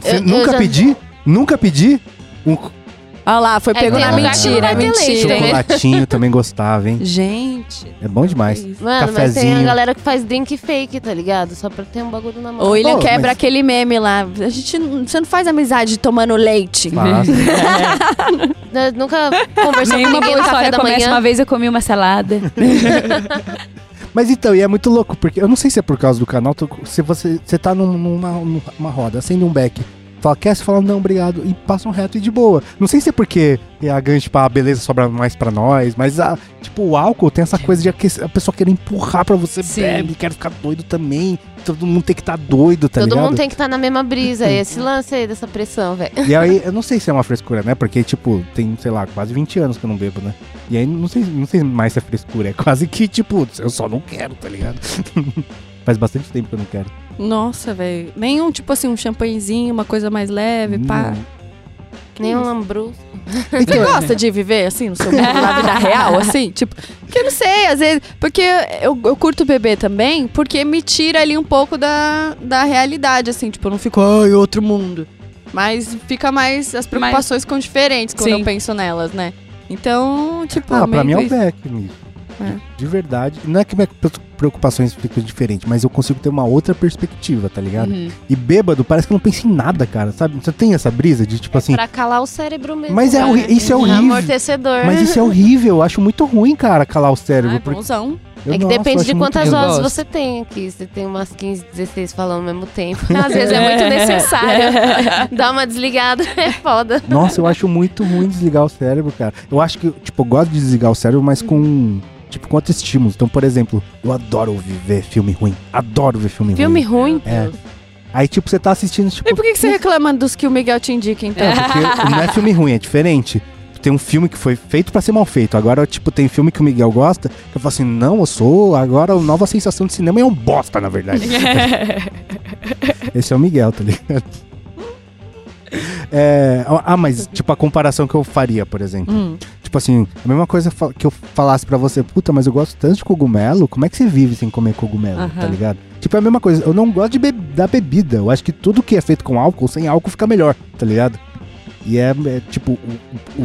Você Eu- eu nunca já- pedi? Nunca pedi? Um Olha lá, foi É, pego na mentira, é ter leite, mentira. né? chocolatinho também gostava, hein? Gente. É bom demais. Mano, mas tem a Cafezinho. galera que faz drink fake, tá ligado? Só pra ter um bagulho na mão. O William Pô, quebra mas- aquele meme lá. A gente, não- você não faz amizade tomando leite. Fácil. Eu Nunca conversou com Nenhuma ninguém boa no café história da começa manhã. uma vez eu comi uma salada. Mas então, e é muito louco, porque eu não sei se é por causa do canal, tu- se você, você tá num- numa, numa roda, acende um beck, fala, quer? Você fala, não, obrigado, e passam reto e de boa. Não sei se é porque é a ganha, tipo, a beleza sobra mais pra nós, mas, a, tipo, o álcool tem essa coisa de a pessoa querer empurrar pra você, Sim. bebe, quer ficar doido também, todo mundo tem que estar doido, tá Todo ligado? mundo tem que estar na mesma brisa. É esse lance aí dessa pressão, velho. E aí, eu não sei se é uma frescura, né? Porque, tipo, tem, sei lá, quase 20 anos que eu não bebo, né? E aí, não sei, não sei mais se é frescura. É quase que, tipo, eu só não quero, tá ligado? Faz bastante tempo que eu não quero. Nossa, velho. Nenhum, tipo assim, um champanhezinho, uma coisa mais leve, pá. Não. Nem um lambrus. Você Então, gosta de viver assim, no seu mundo, na vida real, assim? Tipo, porque eu não sei, às vezes. Porque eu, eu curto beber também, porque me tira ali um pouco da, da realidade, assim. Tipo, eu não fico, ai, outro mundo. Mas fica mais. As preocupações ficam diferentes quando Sim. eu penso nelas, né? Então, tipo. Ah, pra mim é o. Beck mesmo. É. De verdade. Não é que minhas preocupações diferentes, mas eu consigo ter uma outra perspectiva, tá ligado? Uhum. E bêbado, parece que eu não penso em nada, cara, sabe? Você tem essa brisa de, tipo assim. Pra calar o cérebro mesmo. Mas é né? isso é horrível. Amortecedor. Mas isso é horrível, eu acho muito ruim, cara, calar o cérebro. Ah, porque bonzão. eu- É que nossa, depende de quantas gosto. você tem aqui. Você tem umas 15, 16 falando ao mesmo tempo. Às vezes é muito necessário. Dar uma desligada é foda. Nossa, eu acho muito ruim desligar o cérebro, cara. Eu acho que, tipo, eu gosto de desligar o cérebro, mas com. Tipo, com outros estímulos. Então, por exemplo, eu adoro ver filme ruim. Adoro ver filme, Filme ruim. ruim. É. Aí, tipo, você tá assistindo, tipo. E por que, que você reclama dos que o Miguel te indica, então? É, porque não é filme ruim, é diferente. Tem um filme que foi feito pra ser mal feito. Agora, tipo, tem filme que o Miguel gosta, que eu falo assim, não, eu sou. Agora a nova sensação de cinema é um bosta, na verdade. Esse é o Miguel, tá ligado? É, ah, mas, tipo, a comparação que eu faria, por exemplo. Hum. Tipo assim, a mesma coisa que eu falasse pra você, puta, mas eu gosto tanto de cogumelo, como é que você vive sem comer cogumelo, tá ligado? Tipo, é a mesma coisa, eu não gosto de be da bebida, eu acho que tudo que é feito com álcool, sem álcool fica melhor, tá ligado? E é, é, tipo, o, o-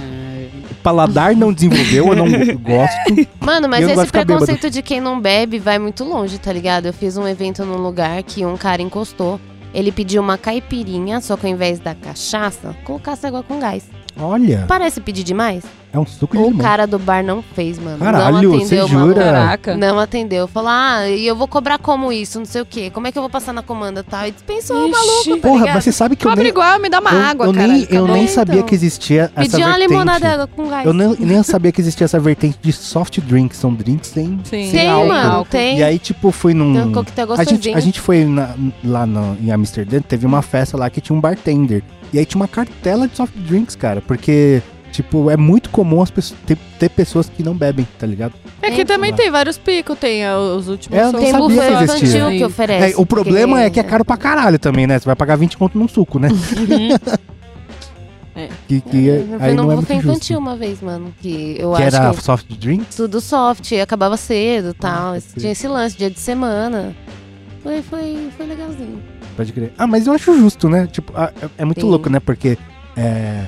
o paladar não desenvolveu, eu não gosto. Mano, mas esse bêbado. preconceito de quem não bebe vai muito longe, tá ligado? Eu fiz um evento num lugar que um cara encostou. Ele pediu uma caipirinha, só que ao invés da cachaça, colocasse água com gás. Olha, Parece pedir demais? é um suco de O limão. cara do bar não fez, mano. Caralho, não você atendeu, jura? Caraca. Não atendeu. Falou, ah, e eu vou cobrar como isso, não sei o quê. Como é que eu vou passar na comanda e tal? E dispensou, Ixi. maluco, tá Porra, ligado? mas você sabe que eu Cobra nem, igual, me dá uma eu, água, eu cara. nem, eu nem sabia então. que existia essa Pediu uma vertente. limonada com gás. Eu nem, nem sabia que existia essa vertente de soft drinks. São drinks sem, Sim. sem Tem, álcool. mano, tem. E aí, tipo, fui num. Tem um coquetel A gente, gostosinho. a gente foi na- lá no- em Amsterdã, teve uma festa lá que tinha um bartender. E aí tinha uma cartela de soft drinks, cara. Porque, tipo, é muito comum as pessoas, ter, ter pessoas que não bebem, tá ligado? Aqui também tem vários picos, tem é, os últimos. É, Tem sabia buffet que infantil que oferece. É, o problema porque- é que é caro pra caralho também, né? Você vai pagar 20 conto num suco, né? É. Que, que Eu fui aí num não é buffet muito infantil justo. uma vez, mano. Que eu Que acho era que soft drinks? tudo soft, acabava cedo e tal. pode Tinha esse lance, dia de semana. Foi, foi, foi legalzinho. Pode crer. Ah, mas eu acho justo, né? Tipo, ah, é, é muito Sim. louco, né? Porque é,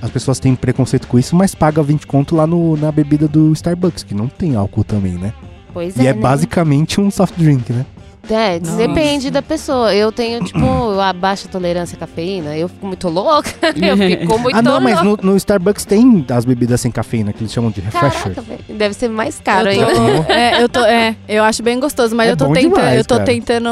as pessoas têm preconceito com isso, mas paga 20 conto lá no, na bebida do Starbucks, que não tem álcool também, né? Pois e é, né? basicamente um soft drink, né? É, Nossa. depende da pessoa. Eu tenho, tipo, a baixa tolerância à cafeína. Eu fico muito louca. Eu fico muito ah, não, mas louca. no, no Starbucks tem as bebidas sem cafeína, que eles chamam de refresher. Caraca. Deve ser mais caro eu ainda. tô, é, eu tô, é, eu acho bem gostoso, mas É eu tô tentando, demais, eu tô cara. tentando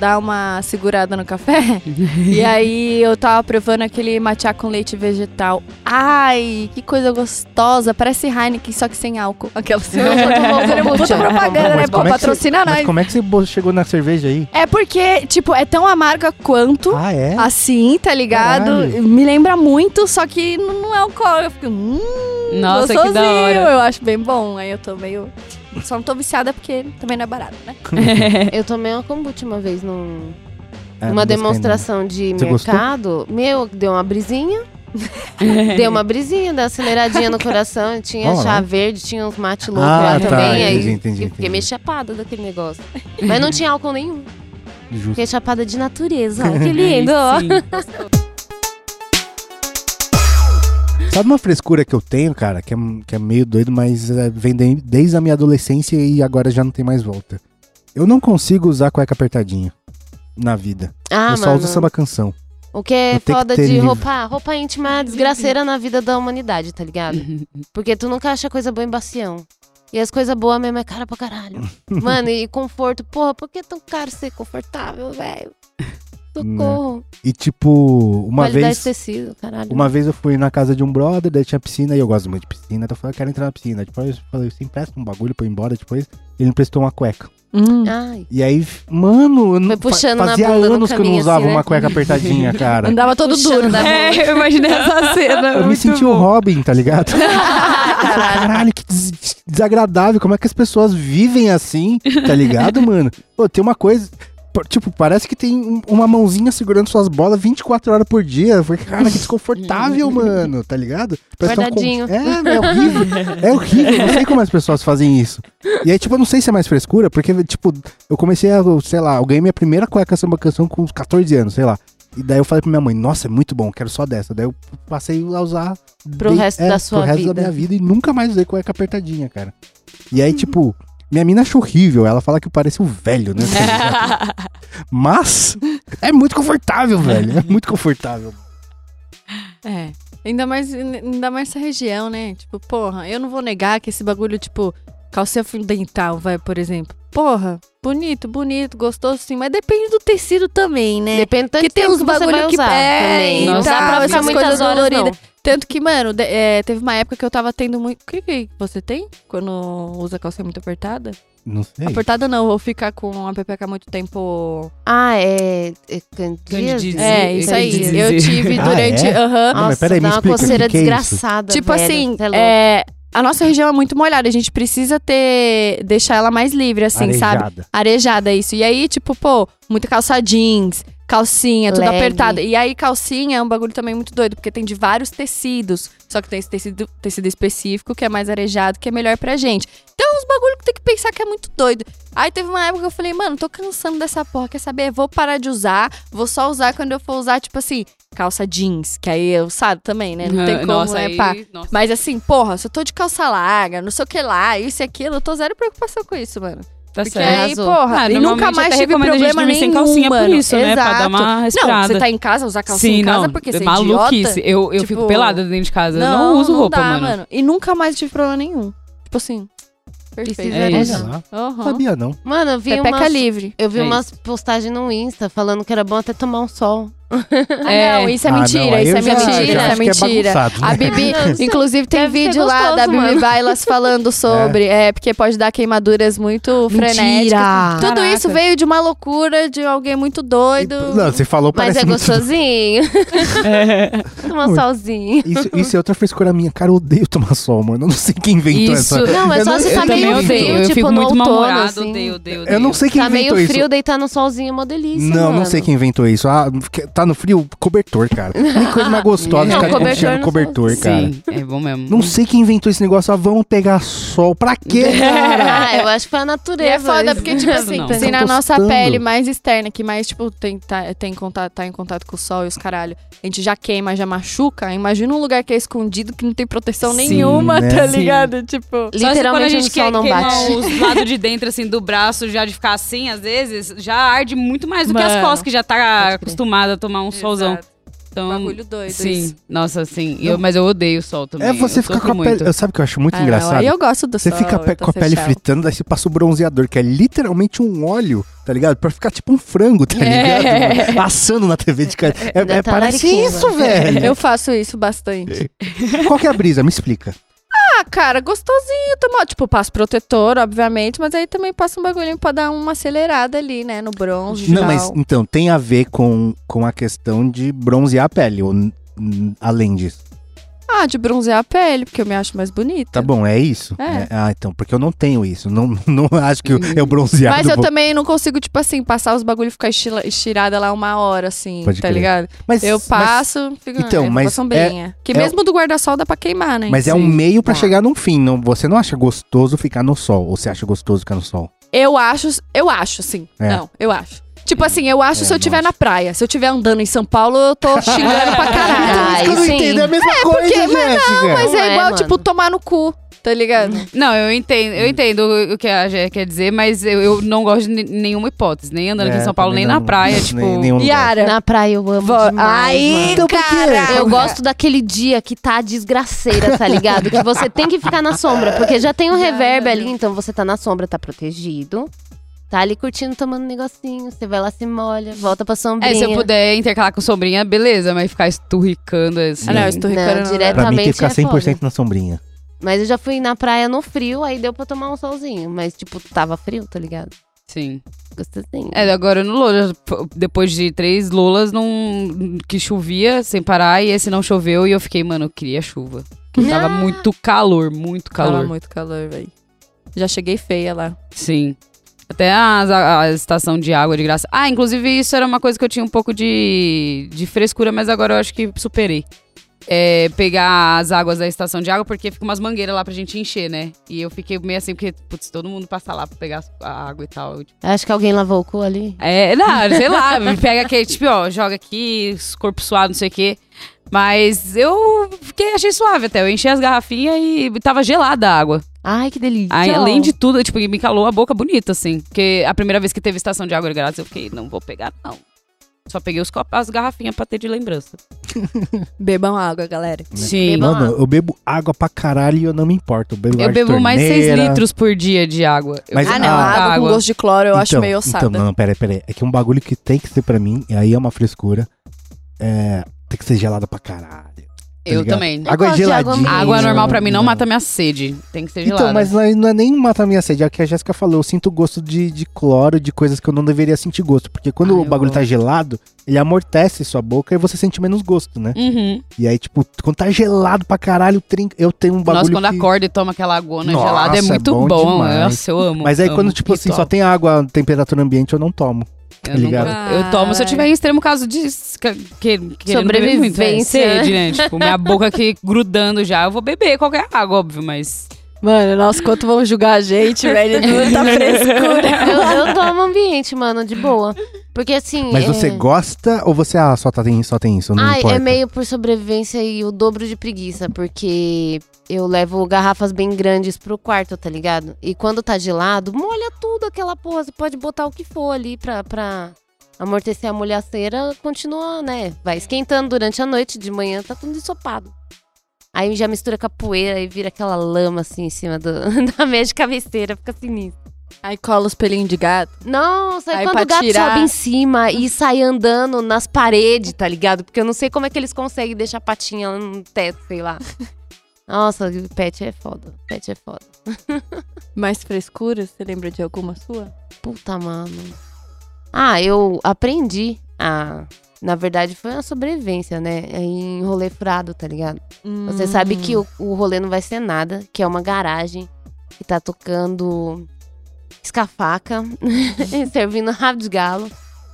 dar uma segurada no café. e aí eu tava provando aquele matcha com leite vegetal. Ai, que coisa gostosa, parece Heineken só que sem álcool. Aquela Puta propaganda, né? É que você- patrocina Mas nós. como é que você chegou na cerveja aí? É porque, tipo, é tão amarga quanto Ah, é? assim, tá ligado? Caralho. Me lembra muito, só que não é alcoólico. Eu fico, hum, Nossa, que da hora. Eu acho bem bom. Aí eu tô meio. Só não tô viciada porque também não é barato, né? Eu tomei uma kombucha uma vez num, É, gostei, demonstração de Você gostou? mercado. Meu, deu uma brisinha. deu uma brisinha, deu uma aceleradinha no coração. Tinha chá né? verde, tinha uns mate loucos Ah, lá tá, também. aí entendi, entendi, eu fiquei entendi. meio chapada daquele negócio. Mas não tinha álcool nenhum. Justo. Fiquei chapada de natureza. Ó, que lindo. Sabe uma frescura que eu tenho, cara, que é, que é meio doido, mas é, vem de- desde a minha adolescência e agora já não tem mais volta. Eu não consigo usar cueca apertadinha na vida. Ah, eu só mano. uso samba canção. O que é que foda ter de livre. roupa, roupa íntima é desgraceira na vida da humanidade, tá ligado? Porque tu nunca acha coisa boa em bacião. E as coisas boas mesmo é cara pra caralho. Mano, e conforto, porra, por que é tão caro ser confortável, velho? Socorro. E tipo, uma Qualidade vez. tecido, caralho. Uma vez eu fui na casa de um brother, daí tinha piscina e eu gosto muito de piscina. Então eu falei, eu quero entrar na piscina. Depois eu falei, você empresta um bagulho pra eu ir embora. Depois ele emprestou uma cueca. Hum. Ai. E aí, mano, eu não, Foi puxando na fazia bunda no anos que eu não usava assim, né? uma cueca apertadinha, cara. Andava todo Puxando duro. É, eu imaginei essa cena. Eu me senti o. Robin, tá ligado? Caralho, que des- desagradável. Como é que as pessoas vivem assim, tá ligado, mano? Pô, tem uma coisa. Tipo, parece que tem um- uma mãozinha segurando suas bolas 24 horas por dia. Falei, cara, que desconfortável, mano, tá ligado? Parece Guardadinho. É, é horrível. É horrível. Eu não sei como as pessoas fazem isso. E aí, tipo, eu não sei se é mais frescura, porque, tipo, eu comecei a, sei lá, eu ganhei minha primeira cueca samba canção com uns 14 anos, sei lá. E daí eu falei pra minha mãe, nossa, é muito bom, quero só dessa. Daí eu passei a usar Pro bem- resto é, da sua pro resto vida. da minha vida e nunca mais usei cueca apertadinha, cara. E aí, tipo, minha mina acha horrível. Ela fala que eu pareço um velho, né? Mas é muito confortável, velho. É muito confortável. É. Ainda mais, ainda mais essa região, né? Tipo, porra, eu não vou negar que esse bagulho, tipo, calcinha fio dental, vai, por exemplo. Porra, bonito, bonito, gostoso sim, mas depende do tecido também, né? Depende do Porque tem uns que você bagulho que- usar é, também. Não dá pra ficar muitas horas, não. Tanto que, mano, de- é, teve uma época que eu tava tendo muito. O que, que você tem quando usa calcinha muito apertada? Não sei. Apertada não, vou ficar com a pepeca muito tempo. Ah, é. é candidíase? É, isso aí. Eu tive Ah, durante. é? aham. Não, mas Nossa, peraí, me dá uma coceira que que é desgraçada, Tipo velho, assim, é é, a nossa região é muito molhada, a gente precisa ter. deixar ela mais livre, assim, sabe? Arejada. Arejada, isso. E aí, tipo, pô, muita calça jeans, calcinha, tudo Leg. apertada. E aí, calcinha é um bagulho também muito doido, porque tem de vários tecidos. Só que tem esse tecido, tecido específico que é mais arejado, que é melhor pra gente. Então, é uns bagulho que tem que pensar que é muito doido. Aí teve uma época que eu falei, mano, tô cansando dessa porra, quer saber? Vou parar de usar, vou só usar quando eu for usar, tipo assim, calça jeans, que aí eu sabe também, né? Não tem como, Nossa, né, aí- pá. nossa. Mas assim, porra, se eu tô de calça larga, não sei o que lá, isso e aquilo, eu tô zero preocupação com isso, mano. Tá Porque certo. aí, porra, Ah, e nunca mais tive problema dormir sem nenhum, calcinha por mano. isso, né? Pra dar uma Não, respirada. você tá em casa, usar calcinha Sim, em casa não. porque você é maluquice. idiota. Eu, eu Tipo, fico pelada dentro de casa. eu não uso roupa, dá, mano. E nunca mais tive problema nenhum. Tipo assim, perfeito. É isso. não. Aham. Sabia não. Mano, eu vi Pepeca umas, livre. eu vi É umas postagens no Insta falando que era bom até tomar um sol. Ah, não, isso é Ah, mentira, não, aí isso é mentira, já isso é acho que é mentira. a né? Bibi, inclusive, tem Deve vídeo lá gostoso, da Bibi mano. Bailas falando sobre. É. porque pode dar queimaduras muito frenéticas. Tudo Caraca. isso veio de uma loucura de alguém muito doido. Não, você falou, Mas parece é muito... gostosinho. tomar um solzinho. Isso, isso é outra frescura minha. Cara, eu odeio tomar sol, mano. Eu não sei quem inventou Isso. essa... Não, é só você eu tá também meio odeio. frio, eu tipo, no outono, assim. odeio, odeio, odeio. Eu não sei quem Tá inventou meio isso. frio, deitar no solzinho é uma delícia, Não, não sei quem inventou isso. Ah, que- tá no frio, cobertor, cara. Nem coisa mais gostosa Não, ficar de cobertor cobertor, cara. Sim, é bom mesmo. Não sei quem inventou esse negócio. Ah, vamos pegar sol. Pra quê, cara? Ah, eu acho que foi a E natureza. é foda, porque, tipo assim, Não. se na nossa pele mais externa, que mais, tipo, tem, tá, tem contato, tá em contato com o sol e os caralho, a gente já queima, já machuca. Imagina um lugar que é escondido, que não tem proteção Sim, nenhuma, né? tá Sim. ligado? Tipo. Quando a Literalmente gente o sol não bate. os lados de dentro, assim, do braço, já de ficar assim, às vezes, já arde muito mais do que as Mano, costas, que já tá acostumada a tomar um solzão. Exato. Então, Bagulho doido. sim, isso. nossa, sim. Eu, mas eu odeio o sol também. É você eu ficar com a pele. muito. Eu sabe o que eu acho muito Ah, não, engraçado? aí eu gosto do Você sol. fica eu pe- tô com a pele fritando, daí você passa o bronzeador, que é literalmente um óleo, tá ligado? Pra ficar tipo um frango, tá ligado? É. Assando na TV de casa. É, Dá é, parece isso, velho. Eu faço isso bastante. Qual que é a brisa? Me explica. Ah, cara, gostosinho. Tomar, tipo, passo protetor, obviamente, mas aí também passa um bagulhinho pra dar uma acelerada ali, né? No bronze. Não, tal. mas então, tem a ver com, com a questão de bronzear a pele, ou além disso. Ah, de bronzear a pele, porque eu me acho mais bonita. Tá bom, é isso? É. ah, então, porque eu não tenho isso. Não, não acho que eu, eu bronzeado. Mas eu vou- também não consigo, tipo assim, passar os bagulho e ficar estila- estirada lá uma hora, assim, Pode tá crer. ligado? Mas- Eu mas- passo, fico Então, ah, mas sombrinha. que é- mesmo do guarda-sol dá pra queimar, né? Mas é um meio pra Tá. chegar num fim. Não, você não acha gostoso ficar no sol? Ou você acha gostoso ficar no sol? Eu acho, eu acho, sim. É. Não, eu acho. Tipo assim, eu acho É, se eu estiver na praia. Se eu estiver andando em São Paulo, eu tô xingando pra caralho. Que eu não sim. entendo, é a mesma coisa, porque- mas Jéssica. Mas Não é é, igual, mano. tipo, tomar no cu, tá ligado? Não, eu entendo, eu entendo o que a Gé quer dizer, mas eu, eu não gosto de ne- nenhuma hipótese. Nem andando aqui em É, São Paulo, nem não- na praia, nem- tipo. nenhum lugar. Yara. Na praia eu amo demais, Aí. Então cara. Eu gosto daquele dia que tá desgraceira, tá ligado? Que você tem que ficar na sombra, porque já tem um reverb ali, então você tá na sombra, tá protegido. Tá ali curtindo, tomando um negocinho, você vai lá, se molha, volta pra sombrinha. É, se eu puder intercalar com sombrinha, beleza, mas ficar esturricando assim. Ah, não, estou Não, direto- Pra mim tem que ficar Realmente é 100% na sombrinha. Mas eu já fui na praia no frio, aí deu pra tomar um solzinho. Mas, tipo, tava frio, tá ligado? Sim. Gostosinho. É, agora no Lula, depois de três Lulas, não, que chovia sem parar, e esse não choveu, e eu fiquei, mano, eu queria chuva. Que tava muito calor, muito calor. Tava muito calor, velho. Já cheguei feia lá. Sim. Até as- a, a estação de água de graça. Ah, inclusive isso era uma coisa que eu tinha um pouco de, de frescura, mas agora eu acho que superei. É, pegar as águas da estação de água, porque fica umas mangueiras lá pra gente encher, né? E eu fiquei meio assim, porque, putz, todo mundo passa lá pra pegar a água e tal. Acho que alguém lavou o cu ali. É, não, sei lá, pega aquele, tipo, ó, joga aqui, corpo suado, não sei o quê. Mas eu fiquei, achei suave até. Eu enchi as garrafinhas e tava gelada a água. Ai, que delícia. Aí, além de tudo, tipo, me calou a boca bonita, assim. Porque a primeira vez que teve estação de água de grátis, eu fiquei, não vou pegar, não. Só peguei os copos, as garrafinhas pra ter de lembrança. Bebam água, galera. Sim. Bebam Mano, eu bebo água pra caralho e eu não me importo. Eu bebo, Eu água bebo mais 6 torneira. litros por dia de água. Eu Mas Ah, não. a- água, com gosto de cloro eu acho Então, meio Então, ossada. não, não, peraí, peraí. É que um bagulho que tem que ser pra mim, e aí é uma frescura, é, tem que ser gelada pra caralho. Eu ligado? também. Água gosto de geladinha. Água normal pra mim não mata minha sede. Tem que ser gelada. Então, mas não é, não é nem matar minha sede, é o que a Jéssica falou. Eu sinto gosto de, de cloro, de coisas que eu não deveria sentir gosto. Porque quando Ah, o eu bagulho tá gosto. gelado, ele amortece sua boca e você sente menos gosto, né? Uhum. E aí, tipo, quando tá gelado pra caralho, trinca- eu tenho um bagulho Nossa, quando que... acorda e toma aquela água Nossa, gelada, é é muito bom bom. demais. Nossa, eu amo. Mas aí amo. quando, tipo assim, só tem água, temperatura ambiente, eu não tomo. Eu, gosto. eu tomo se eu tiver em extremo caso de que, que, beber muito, é, Sobrevivência, sede, né? Tipo, minha boca aqui grudando já, eu vou beber qualquer água, óbvio, mas... Mano, nossa, quanto vão julgar a gente, velho. Tá frescura. Eu, eu tomo ambiente, mano, de boa. Porque assim. Mas é... você gosta ou você ah, só, tá, tem, só tem isso? Não Ah, importa. é meio por sobrevivência e o dobro de preguiça, porque eu levo garrafas bem grandes pro quarto, tá ligado? E quando tá gelado, molha tudo aquela porra. Você pode botar o que for ali pra, pra amortecer a molhaceira, continua, né? Vai esquentando durante a noite, de manhã tá tudo ensopado. Aí já mistura com a poeira e vira aquela lama assim em cima do, da mesa de cabeceira, fica sinistro. Aí cola os pelinhos de gato. Nossa, Aí aí quando o gato tirar- sobe em cima e sai andando nas paredes, tá ligado? Porque eu não sei como é que eles conseguem deixar a patinha lá no teto, sei lá. Nossa, pet é foda. Pet é foda. Mais frescura, você lembra de alguma sua? Puta, mano. Ah, eu aprendi a. Na verdade, foi uma sobrevivência, né? Em rolê furado, tá ligado? Você sabe que o, o rolê não vai ser nada, que é uma garagem que tá tocando escafaca, servindo rabo de galo.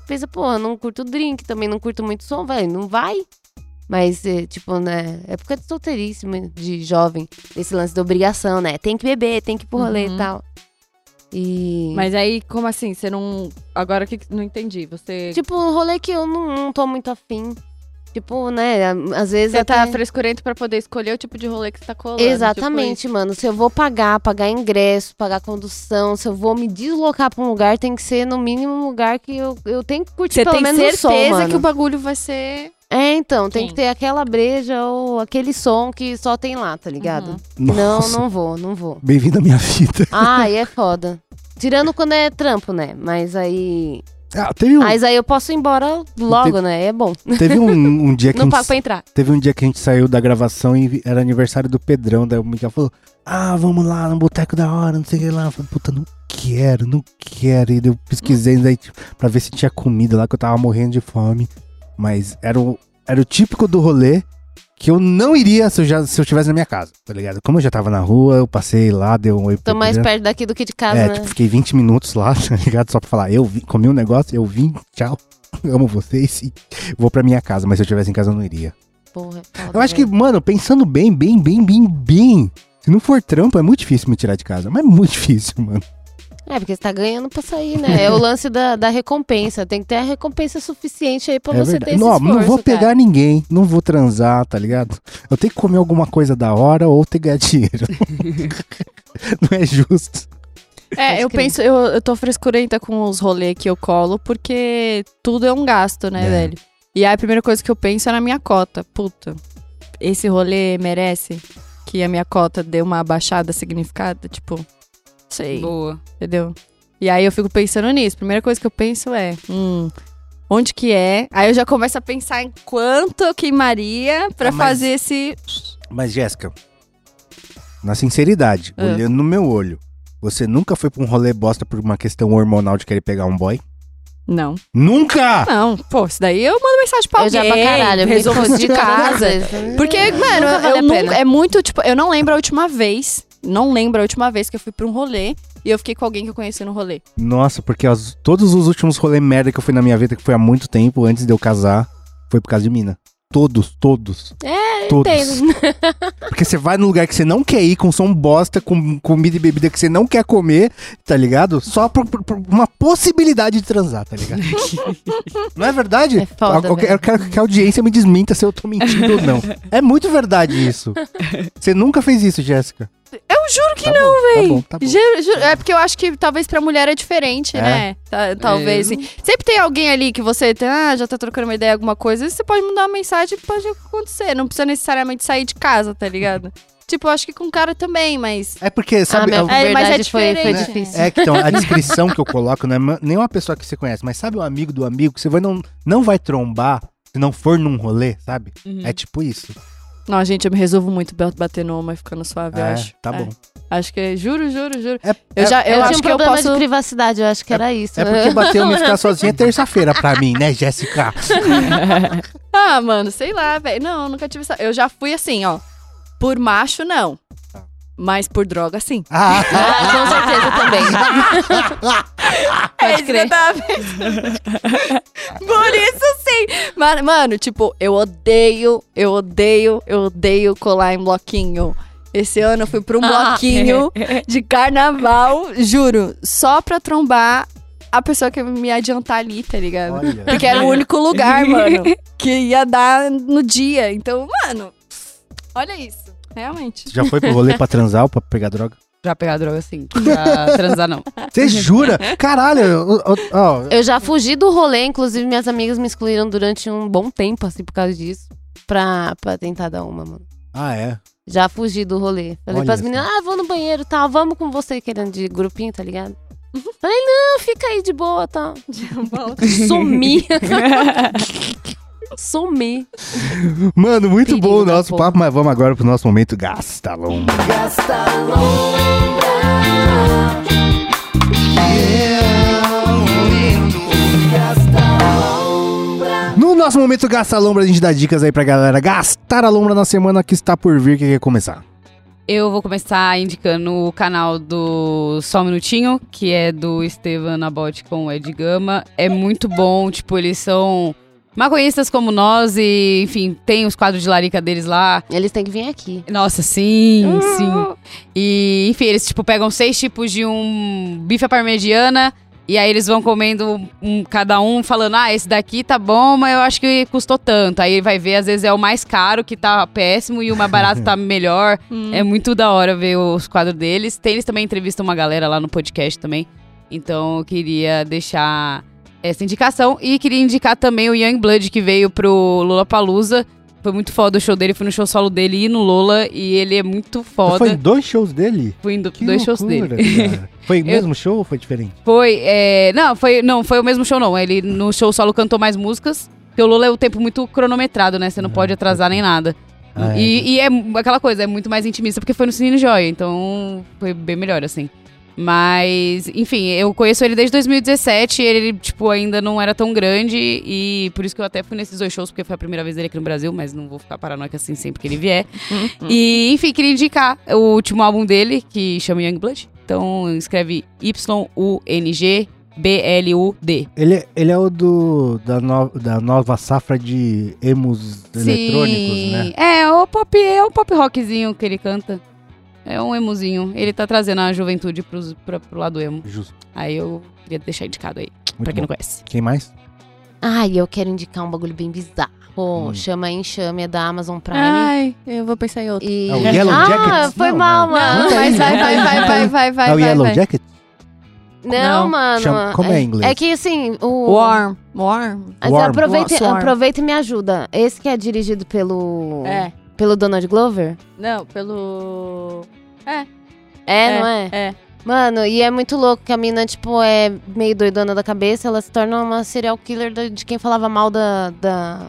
Pensa, pô, eu não curto drink, também não curto muito som, velho, não vai. Mas, é, tipo, né, época de solteiríssimo, de jovem, esse lance da obrigação, né? Tem que beber, tem que ir pro rolê Uhum. e tal. E. Mas aí, como assim? Você não. Agora que não entendi. Você. Tipo, um rolê que eu não, não tô muito afim. Tipo, né, às vezes você até... tá frescurento pra poder escolher o tipo de rolê que você tá colando. tipo Exatamente, mano. Se eu vou pagar, pagar ingresso, pagar condução, se eu vou me deslocar pra um lugar, tem que ser no mínimo um lugar que eu, eu tenho que curtir Você pelo tem menos certeza o som, mano. que o bagulho vai ser. É, então, tem Sim. que ter aquela breja ou aquele som que só tem lá, tá ligado? Não, Nossa, não vou, não vou. Bem-vindo à minha vida. Ah, aí é foda. Tirando quando é trampo, né? Mas aí. Ah, teve um, Mas aí eu posso ir embora logo, né? É bom. teve um, um dia que a Não gente pago pra entrar. Teve um dia que a gente saiu da gravação e era aniversário do Pedrão. Daí o Miguel falou: Ah, vamos lá no boteco da hora, não sei o que lá. Eu falei, puta, não quero, não quero. E daí eu pesquisei daí, tipo, pra ver se tinha comida lá, que eu tava morrendo de fome. Mas era o, era o típico do rolê que eu não iria se eu, já, se eu estivesse na minha casa, tá ligado? Como eu já tava na rua, eu passei lá, deu um oi Tô mais perto daqui do que de casa, É, né? tipo, fiquei 20 minutos lá, tá ligado? Só pra falar, eu vi, comi um negócio, eu vim, tchau. Amo vocês e vou pra minha casa, mas se eu estivesse em casa eu não iria. Porra, é Eu acho que, mano, pensando bem, bem, bem, bem, bem. Se não for trampo, é muito difícil me tirar de casa. Mas é muito difícil, mano. É, porque você tá ganhando pra sair, né? É o lance da, da recompensa. Tem que ter a recompensa suficiente aí pra é você ter verdade. esse Não, esforço, não vou pegar cara. ninguém, não vou transar, tá ligado? Eu tenho que comer alguma coisa da hora ou ter que ganhar dinheiro. não é justo. É, eu penso, eu, eu tô frescurenta com os rolês que eu colo, porque tudo é um gasto, né, É. velho? E aí a primeira coisa que eu penso é na minha cota. Puta, esse rolê merece que a minha cota dê uma baixada significada? Tipo, sei, Boa. entendeu? E aí eu fico pensando nisso. Primeira coisa que eu penso é, hum, onde que é? Aí eu já começo a pensar em quanto eu queimaria pra Ah, mas- fazer esse... Mas, Jéssica, na sinceridade, Ah. olhando no meu olho, você nunca foi pra um rolê bosta por uma questão hormonal de querer pegar um boy? Não. Nunca! Não, pô, isso daí eu mando mensagem pra Eu alguém. já pra caralho, eu resolvo isso de casa. Porque, mano, Nunca vale eu a nunca- pena. é muito, tipo, eu não lembro a última vez. Não lembro a última vez que eu fui pra um rolê e eu fiquei com alguém que eu conheci no rolê. Nossa, porque as- todos os últimos rolê merda que eu fui na minha vida, que foi há muito tempo, antes de eu casar, foi por causa de mina. Todos, todos. É, todos. entendo. Porque você vai num lugar que você não quer ir, com som bosta, com comida e bebida que você não quer comer, tá ligado? Só por, por- por uma possibilidade de transar, tá ligado? não é verdade? É foda, Eu quero- eu quero que a audiência me desminta se eu tô mentindo ou não. É muito verdade isso. Você nunca fez isso, Jéssica. Eu juro que Tá não, véi. Tá bom, tá. É porque eu acho que talvez pra mulher é diferente, É? né? Ta- talvez, É. assim. Sempre tem alguém ali que você ah, já tá trocando uma ideia, alguma coisa, e você pode mandar uma mensagem, pode acontecer. Não precisa necessariamente sair de casa, tá ligado? tipo, eu acho que com cara também, mas. É porque, Ah, sabe... eu- É, mas é verdade foi, foi diferente. difícil. É que então, a descrição que eu coloco não é ma- nem uma pessoa que você conhece, mas sabe o amigo do amigo que você vai não, não vai trombar se não for num rolê, sabe? Uhum. É tipo isso. Não, gente, eu me resolvo muito bater no uma e ficando suave, eu É, acho. tá É. bom. Acho que, juro, juro, juro. É, Eu já, eu, Eu, acho tinha um que eu problema posso. de privacidade, eu acho que era isso. É porque bater uma e ficar sozinha é terça-feira pra mim, né, Jéssica? Ah, mano, sei lá, velho. Não, eu nunca tive essa. Eu já fui assim, ó. Por macho, não. Mas por droga, sim. Ah, Ah, com certeza também. Pode crer. Por isso sim. Mano, mano, tipo, eu odeio, eu odeio, eu odeio colar em bloquinho. Esse ano eu fui pra um Ah, bloquinho de carnaval, juro, só pra trombar a pessoa que ia me adiantar ali, tá ligado? Olha. Porque era o único lugar, mano, que ia dar no dia. Então, mano, olha isso. Realmente. Já foi pro rolê pra transar ou pra pegar droga? Já pegar droga assim. Já transar não. Você jura? Caralho, ó, ó, ó, Eu já fugi do rolê, inclusive minhas amigas me excluíram durante um bom tempo, assim, por causa disso. Pra, pra tentar dar uma, mano. Ah, é? Já fugi do rolê. Falei Olha pras meninas, ah, vou no banheiro, tá, vamos com você, querendo de grupinho, tá ligado? Falei, não, fica aí de boa, tá. Sumi. Sumi. Mano, muito Perigo bom o nosso porra. papo, mas vamos agora pro nosso momento Gastalão. No nosso momento Gasta Lombra, a gente dá dicas aí pra galera gastar a lombra na semana que está por vir, que quer começar. Eu vou começar indicando o canal do Só um Minutinho, que é do Estevan Nabote com o Ed Gama. É muito bom, tipo, eles são maconhistas como nós e, enfim, tem os quadros de larica deles lá. Eles têm que vir aqui. Nossa, sim, sim. E, enfim, eles, tipo, pegam seis tipos de um bife à parmegiana e aí eles vão comendo um, cada um falando, ah, esse daqui tá bom, mas eu acho que custou tanto. Aí vai ver, às vezes é o mais caro que tá péssimo e o mais barato tá melhor. É muito da hora ver os quadros deles. Tem, eles também entrevistam uma galera lá no podcast também. Então eu queria deixar essa indicação. E queria indicar também o Young Blood, que veio pro Lollapalooza. Foi muito foda o show dele, fui no show solo dele e no Lola. E ele é muito foda. Foi em dois shows dele? Fui em do- dois shows loucura, dele. cara. Foi o mesmo show ou foi diferente? Foi, é, não, foi, não, foi o mesmo show não. Ele no show solo cantou mais músicas. Porque o Lola é o tempo muito cronometrado, né? Você não pode atrasar nem nada. Ah, é. e, e é aquela coisa, é muito mais intimista porque foi no Cine Joia, então foi bem melhor, assim. Mas, enfim, eu conheço ele desde 2017, ele, tipo, ainda não era tão grande e por isso que eu até fui nesses dois shows, porque foi a primeira vez dele aqui no Brasil, mas não vou ficar paranoica assim sempre que ele vier. E, enfim, queria indicar o último álbum dele, que chama Young Blood. Então, escreve Y-U-N-G-B-L-U-D. Ele, ele é o do, da, no- da nova safra de emos eletrônicos, né? É, o pop, é o pop rockzinho que ele canta. É um emuzinho. Ele tá trazendo a juventude pros, pra, pro lado emo. Justo. Aí eu queria deixar indicado aí, Muito pra quem bom. não conhece. Quem mais? Ai, eu quero indicar um bagulho bem bizarro. Hum. Chama Enxame, é da Amazon Prime. Ai, eu vou pensar em outro. E... É o Yellow ah, Jackets? foi Não, mal, não. mano. Não, Mas vai, vai, vai, vai, vai, vai. é o vai, Yellow vai. Jacket? Não, Não. mano. Chama- como é em inglês? É que assim, o. Warm. Warm. Mas Warm. aproveita, Swarm. aproveita e me ajuda. Esse que é dirigido pelo. É. Pelo Donald Glover? Não, pelo. É, É, não é? É. Mano, e é muito louco que a mina, tipo, é meio doidona da cabeça. Ela se torna uma serial killer de quem falava mal da, da,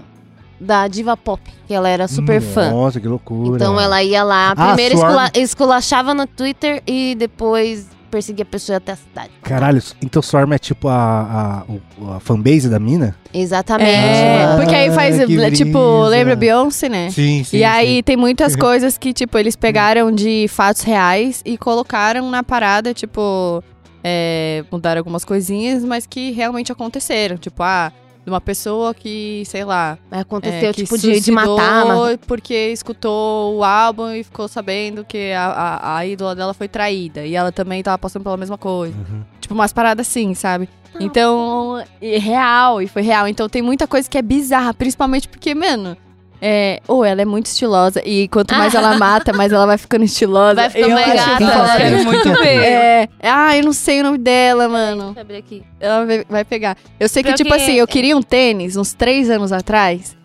da diva pop. Que ela era super fã. Nossa, que loucura. Então ela ia lá, Ah, primeiro escula- esculachava no Twitter e depois perseguia a pessoa até a cidade. Caralho, então Swarm é tipo a, a, a fanbase da mina? Exatamente, É, mano. porque aí faz, Ah, que tipo, lembra Beyoncé, né? Sim, sim. e aí tem muitas coisas que, tipo, eles pegaram de fatos reais e colocaram na parada, tipo, é, mudaram algumas coisinhas, mas que realmente aconteceram. Tipo, ah, de uma pessoa que, sei lá, Aconteceu, é, que tipo, de, de matar. mas- porque escutou o álbum e ficou sabendo que a, a, a ídola dela foi traída. E ela também tava passando pela mesma coisa. Uhum. Tipo, umas paradas assim, sabe? Então, e real, e foi real. Então tem muita coisa que é bizarra, principalmente porque, mano. É, ou ela é muito estilosa e quanto mais ela mata, mais ela vai ficando estilosa. Vai ficando mais gata, foda. né? Quero muito ver. É, ah, eu não sei o nome dela, mano. Deixa eu abrir aqui. Ela vai, vai pegar. Eu sei que, tipo assim, eu queria um tênis uns três anos atrás.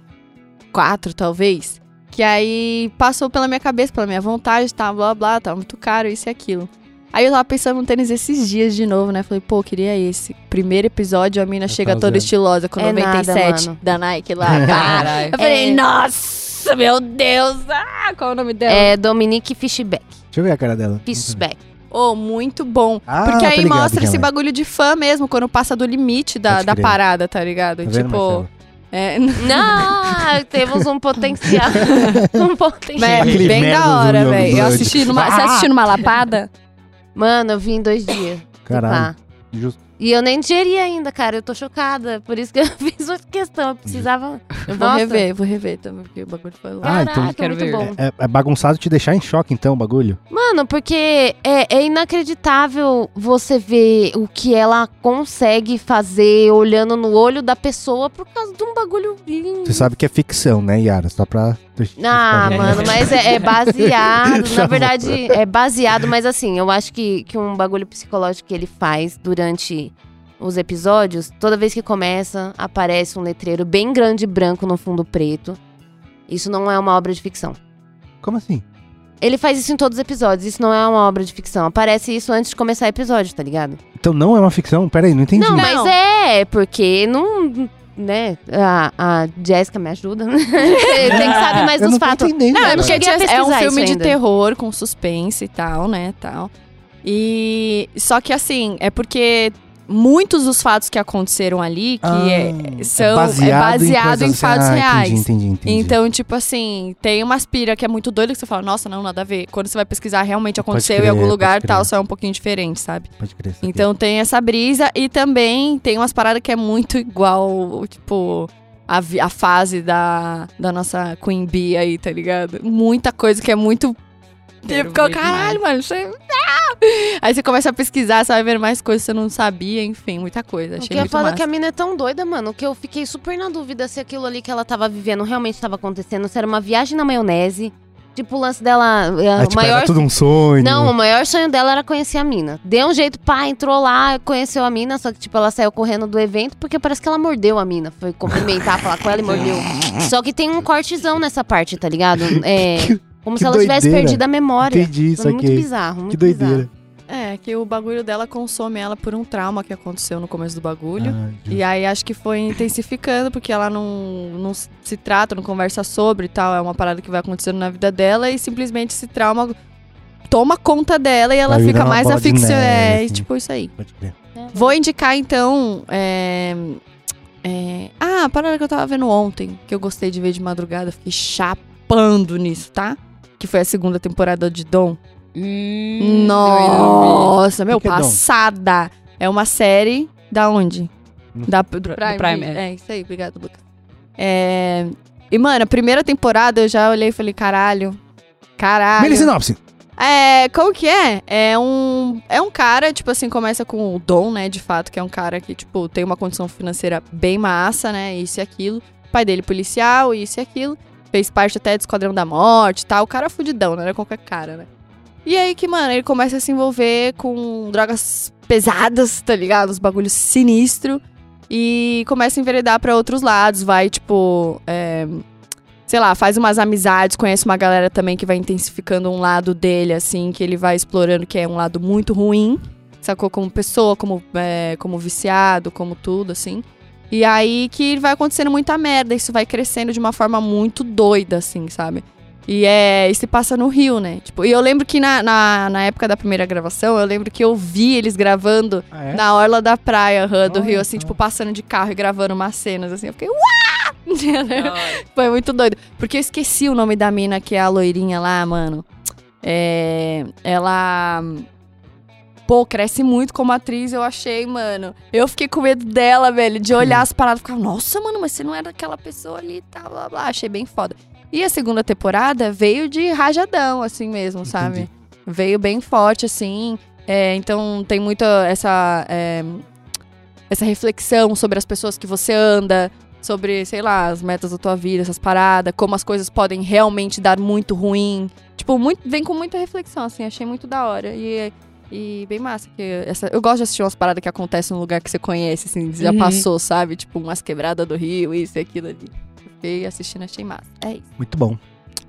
Quatro, talvez. Que aí passou pela minha cabeça, pela minha vontade, tá, blá, blá, tá muito caro, isso e aquilo. Aí eu tava pensando no tênis esses dias de novo, né? Falei, pô, queria esse. Primeiro episódio, a mina Eu chega toda vendo. estilosa com É nada, 97 mano. da Nike lá. Caralho. Eu falei, É. nossa, meu Deus. Ah, qual é o nome dela? É Dominique Fishback. Deixa eu ver a cara dela. Fishback. Oh, muito bom. Ah, Porque aí ligado mostra esse é. bagulho de fã mesmo, quando passa do limite da, da parada, tá ligado? Tá vendo, tipo, Marcelo? é, Não, temos um potencial. um potencial. mas bem da hora, velho. Eu assisti numa. Você Ah! assistiu numa lapada? Mano, eu vim em dois dias. Caralho. Tá. Justo. E eu nem digeri ainda, cara. Eu tô chocada. Por isso que eu fiz fiz outra questão, eu precisava. Eu vou Nossa. rever, eu vou rever também, porque o bagulho foi louco. Ah, então Caraca, quero muito ver. bom. É, é bagunçado te deixar em choque, então, o bagulho? Mano, porque é, é inacreditável você ver o que ela consegue fazer olhando no olho da pessoa por causa de um bagulho lindo. Você sabe que é ficção, né, Yara? Só pra. Ah, mano, mas é, é baseado. Na verdade, é baseado, mas assim, eu acho que, que um bagulho psicológico que ele faz durante os episódios, toda vez que começa, aparece um letreiro bem grande e branco no fundo preto. Isso não é uma obra de ficção. Como assim? Ele faz isso em todos os episódios, isso não é uma obra de ficção. Aparece isso antes de começar o episódio, tá ligado? Então não é uma ficção? Pera aí, não entendi. Não, Não. mas é, porque não. Né? A, a Jéssica me ajuda. Tem que saber mais eu dos não fatos. entendendo. Não, eu não cheguei a é um filme de ainda. terror com suspense e tal, né, tal. E só que assim, é porque muitos dos fatos que aconteceram ali que Ah, é, são é baseado, em, coisas- fatos ah, reais. Entendi, entendi, entendi. Então, tipo assim, tem uma aspira que é muito doida que você fala, nossa, não, nada a ver. Quando você vai pesquisar, realmente aconteceu crer, em algum lugar tal, só é um pouquinho diferente, sabe? Pode crer. Então tem essa brisa e também tem umas paradas que é muito igual, tipo, a, a fase da, da nossa Queen Bee aí, tá ligado? Muita coisa que é muito. Tipo, caralho, mano, você. Ah! Aí você começa a pesquisar, você vai ver mais coisas que você não sabia, enfim, muita coisa. Achei Porque eu muito falo massa. que a mina é tão doida, mano, que eu fiquei super na dúvida se aquilo ali que ela tava vivendo realmente tava acontecendo, se era uma viagem na maionese. Tipo, o lance dela. é, Ah, o tipo, maior era tudo um sonho. Não, o maior sonho dela era conhecer a mina. Deu um jeito, pá, entrou lá, conheceu a mina, só que, tipo, ela saiu correndo do evento porque parece que ela mordeu a mina. Foi cumprimentar, falar com ela e mordeu. Só que tem um cortezão nessa parte, tá ligado? É. Como que se ela tivesse doideira. perdido a memória. Entendi isso Foi muito aqui. bizarro, muito Que doideira. bizarro. É, que o bagulho dela consome ela por um trauma que aconteceu no começo do bagulho. Ah, E aí acho que foi intensificando, porque ela não, não se trata, não conversa sobre e tal. É uma parada que vai acontecendo na vida dela e simplesmente esse trauma toma conta dela e ela Vai fica mais aficionada. É, neve. tipo isso aí. Pode crer. Vou indicar então. É, é, ah, a parada que eu tava vendo ontem, que eu gostei de ver de madrugada, fiquei chapando nisso, tá? Que foi a segunda temporada de Dom. Hum, Nossa, meu, que é Dom? passada. É uma série da onde? No- Da do Prime. Prime, é. isso aí, obrigado, Lucas. É... E, mano, a primeira temporada eu já olhei e falei, caralho. Caralho. Mini sinopse. É, como que é? É um, é um cara, tipo assim, começa com o Dom, né, de fato, que é um cara que, tipo, tem uma condição financeira bem massa, né, isso e aquilo. O pai dele policial, isso e aquilo. Fez parte até do Esquadrão da Morte e tal. O cara é fudidão, não era qualquer cara, né. E aí que, mano, ele começa a se envolver com drogas pesadas, tá ligado? Os bagulhos sinistros. E começa a enveredar pra outros lados. Vai, tipo, é, sei lá, faz umas amizades, conhece uma galera também que vai intensificando um lado dele, assim, que ele vai explorando, que é um lado muito ruim, sacou? Como pessoa, como, é, como viciado, como tudo, assim. E aí que vai acontecendo muita merda, isso vai crescendo de uma forma muito doida, assim, sabe? E é. E se passa no Rio, né? Tipo, e eu lembro que na, na, na época da primeira gravação, eu lembro que eu vi eles gravando Ah, é? na orla da praia do Olha Rio, assim, tipo, passando de carro e gravando umas cenas, assim. Eu fiquei, uau! Foi muito doido. Porque eu esqueci o nome da mina, que é a loirinha lá, mano. É. Ela. Pô, cresce muito como atriz, eu achei, mano. Eu fiquei com medo dela, velho, de olhar as paradas e ficar, nossa, mano, mas você não era aquela pessoa ali e tal, blá, blá. Achei bem foda. E a segunda temporada veio de rajadão, assim mesmo, sabe? Entendi. Veio bem forte, assim. É, então tem muita essa. é, essa reflexão sobre as pessoas que você anda, sobre, sei lá, as metas da tua vida, essas paradas, como as coisas podem realmente dar muito ruim. Tipo, muito, vem com muita reflexão, assim, achei muito da hora. E, e bem massa. Que essa, eu gosto de assistir umas paradas que acontecem num lugar que você conhece, assim, já Uhum. passou, sabe? Tipo, umas quebradas do rio, isso e aquilo ali. Fiquei assistindo, achei massa. É isso. Muito bom.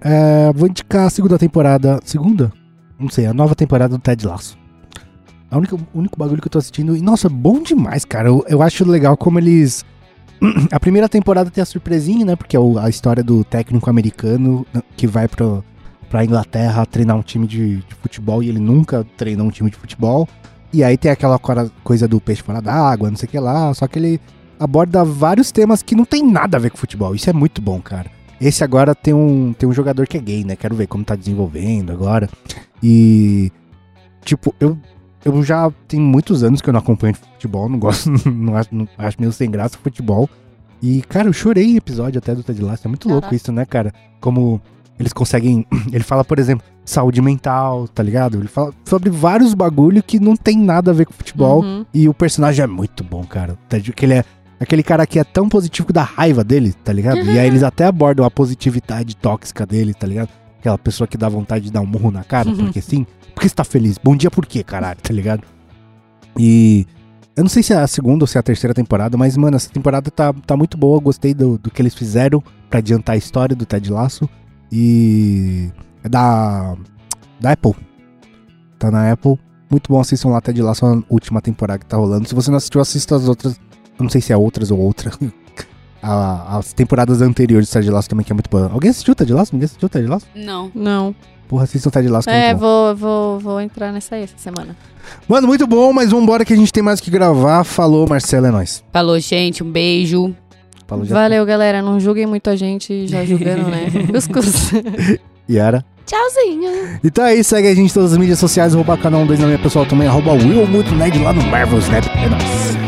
É, vou indicar a segunda temporada. Segunda? Não sei, a nova temporada do Ted Lasso. A única, o único bagulho que eu tô assistindo. E, nossa, bom demais, cara. Eu, eu acho legal como eles. A primeira temporada tem a surpresinha, né? Porque é o- a história do técnico americano que vai pro, pra Inglaterra treinar um time de, de futebol e ele nunca treinou um time de futebol. E aí tem aquela coisa do peixe fora d'água, não sei o que lá. Só que ele aborda vários temas que não tem nada a ver com futebol. Isso é muito bom, cara. Esse agora tem um, tem um jogador que é gay, né? Quero ver como tá desenvolvendo agora. E. Tipo, eu, eu já tem muitos anos que eu não acompanho futebol, não gosto, não acho, não- acho meio sem graça futebol. E, cara, eu chorei em episódio até do Ted Lasso. É muito louco isso, né, cara? Como eles conseguem. Ele fala, por exemplo, saúde mental, tá ligado? Ele fala sobre vários bagulho que não tem nada a ver com futebol. Uhum. E o personagem é muito bom, cara. Ted, que ele é aquele cara que é tão positivo que dá raiva dele, tá ligado? E aí eles até abordam a positividade tóxica dele, tá ligado? Aquela pessoa que dá vontade de dar um murro na cara, porque sim. Porque você tá feliz? Bom dia por quê, caralho, tá ligado? E eu não sei se é a segunda ou se é a terceira temporada, mas, mano, essa temporada tá, tá muito boa. Eu gostei do, do que eles fizeram pra adiantar a história do Ted Lasso. E é da, da Apple. Tá na Apple. Muito bom, assistam lá Ted Lasso, a última temporada que tá rolando. Se você não assistiu, assista as outras. Eu não sei se é outras ou outra. A- as temporadas anteriores do Ted Lasso também, que é muito boa. Alguém assistiu Ted Lasso? Ninguém assistiu Ted Lasso? Não. Não. Porra, assistam Ted Lasso, que é, É, muito bom. vou, vou, vou entrar nessa aí essa semana. Mano, muito bom, mas vambora que a gente tem mais o que gravar. Falou, Marcelo, é nóis. Falou, gente. Um beijo. Já. Valeu, galera. Não julguem muito a gente já julgando, né? Cuscuz. Yara. Tchauzinho. Então é isso, segue a gente em todas as mídias sociais, arroba canal 2 na minha pessoal também, arroba Will Muito Nerd lá no Marvel Snap. É nóis.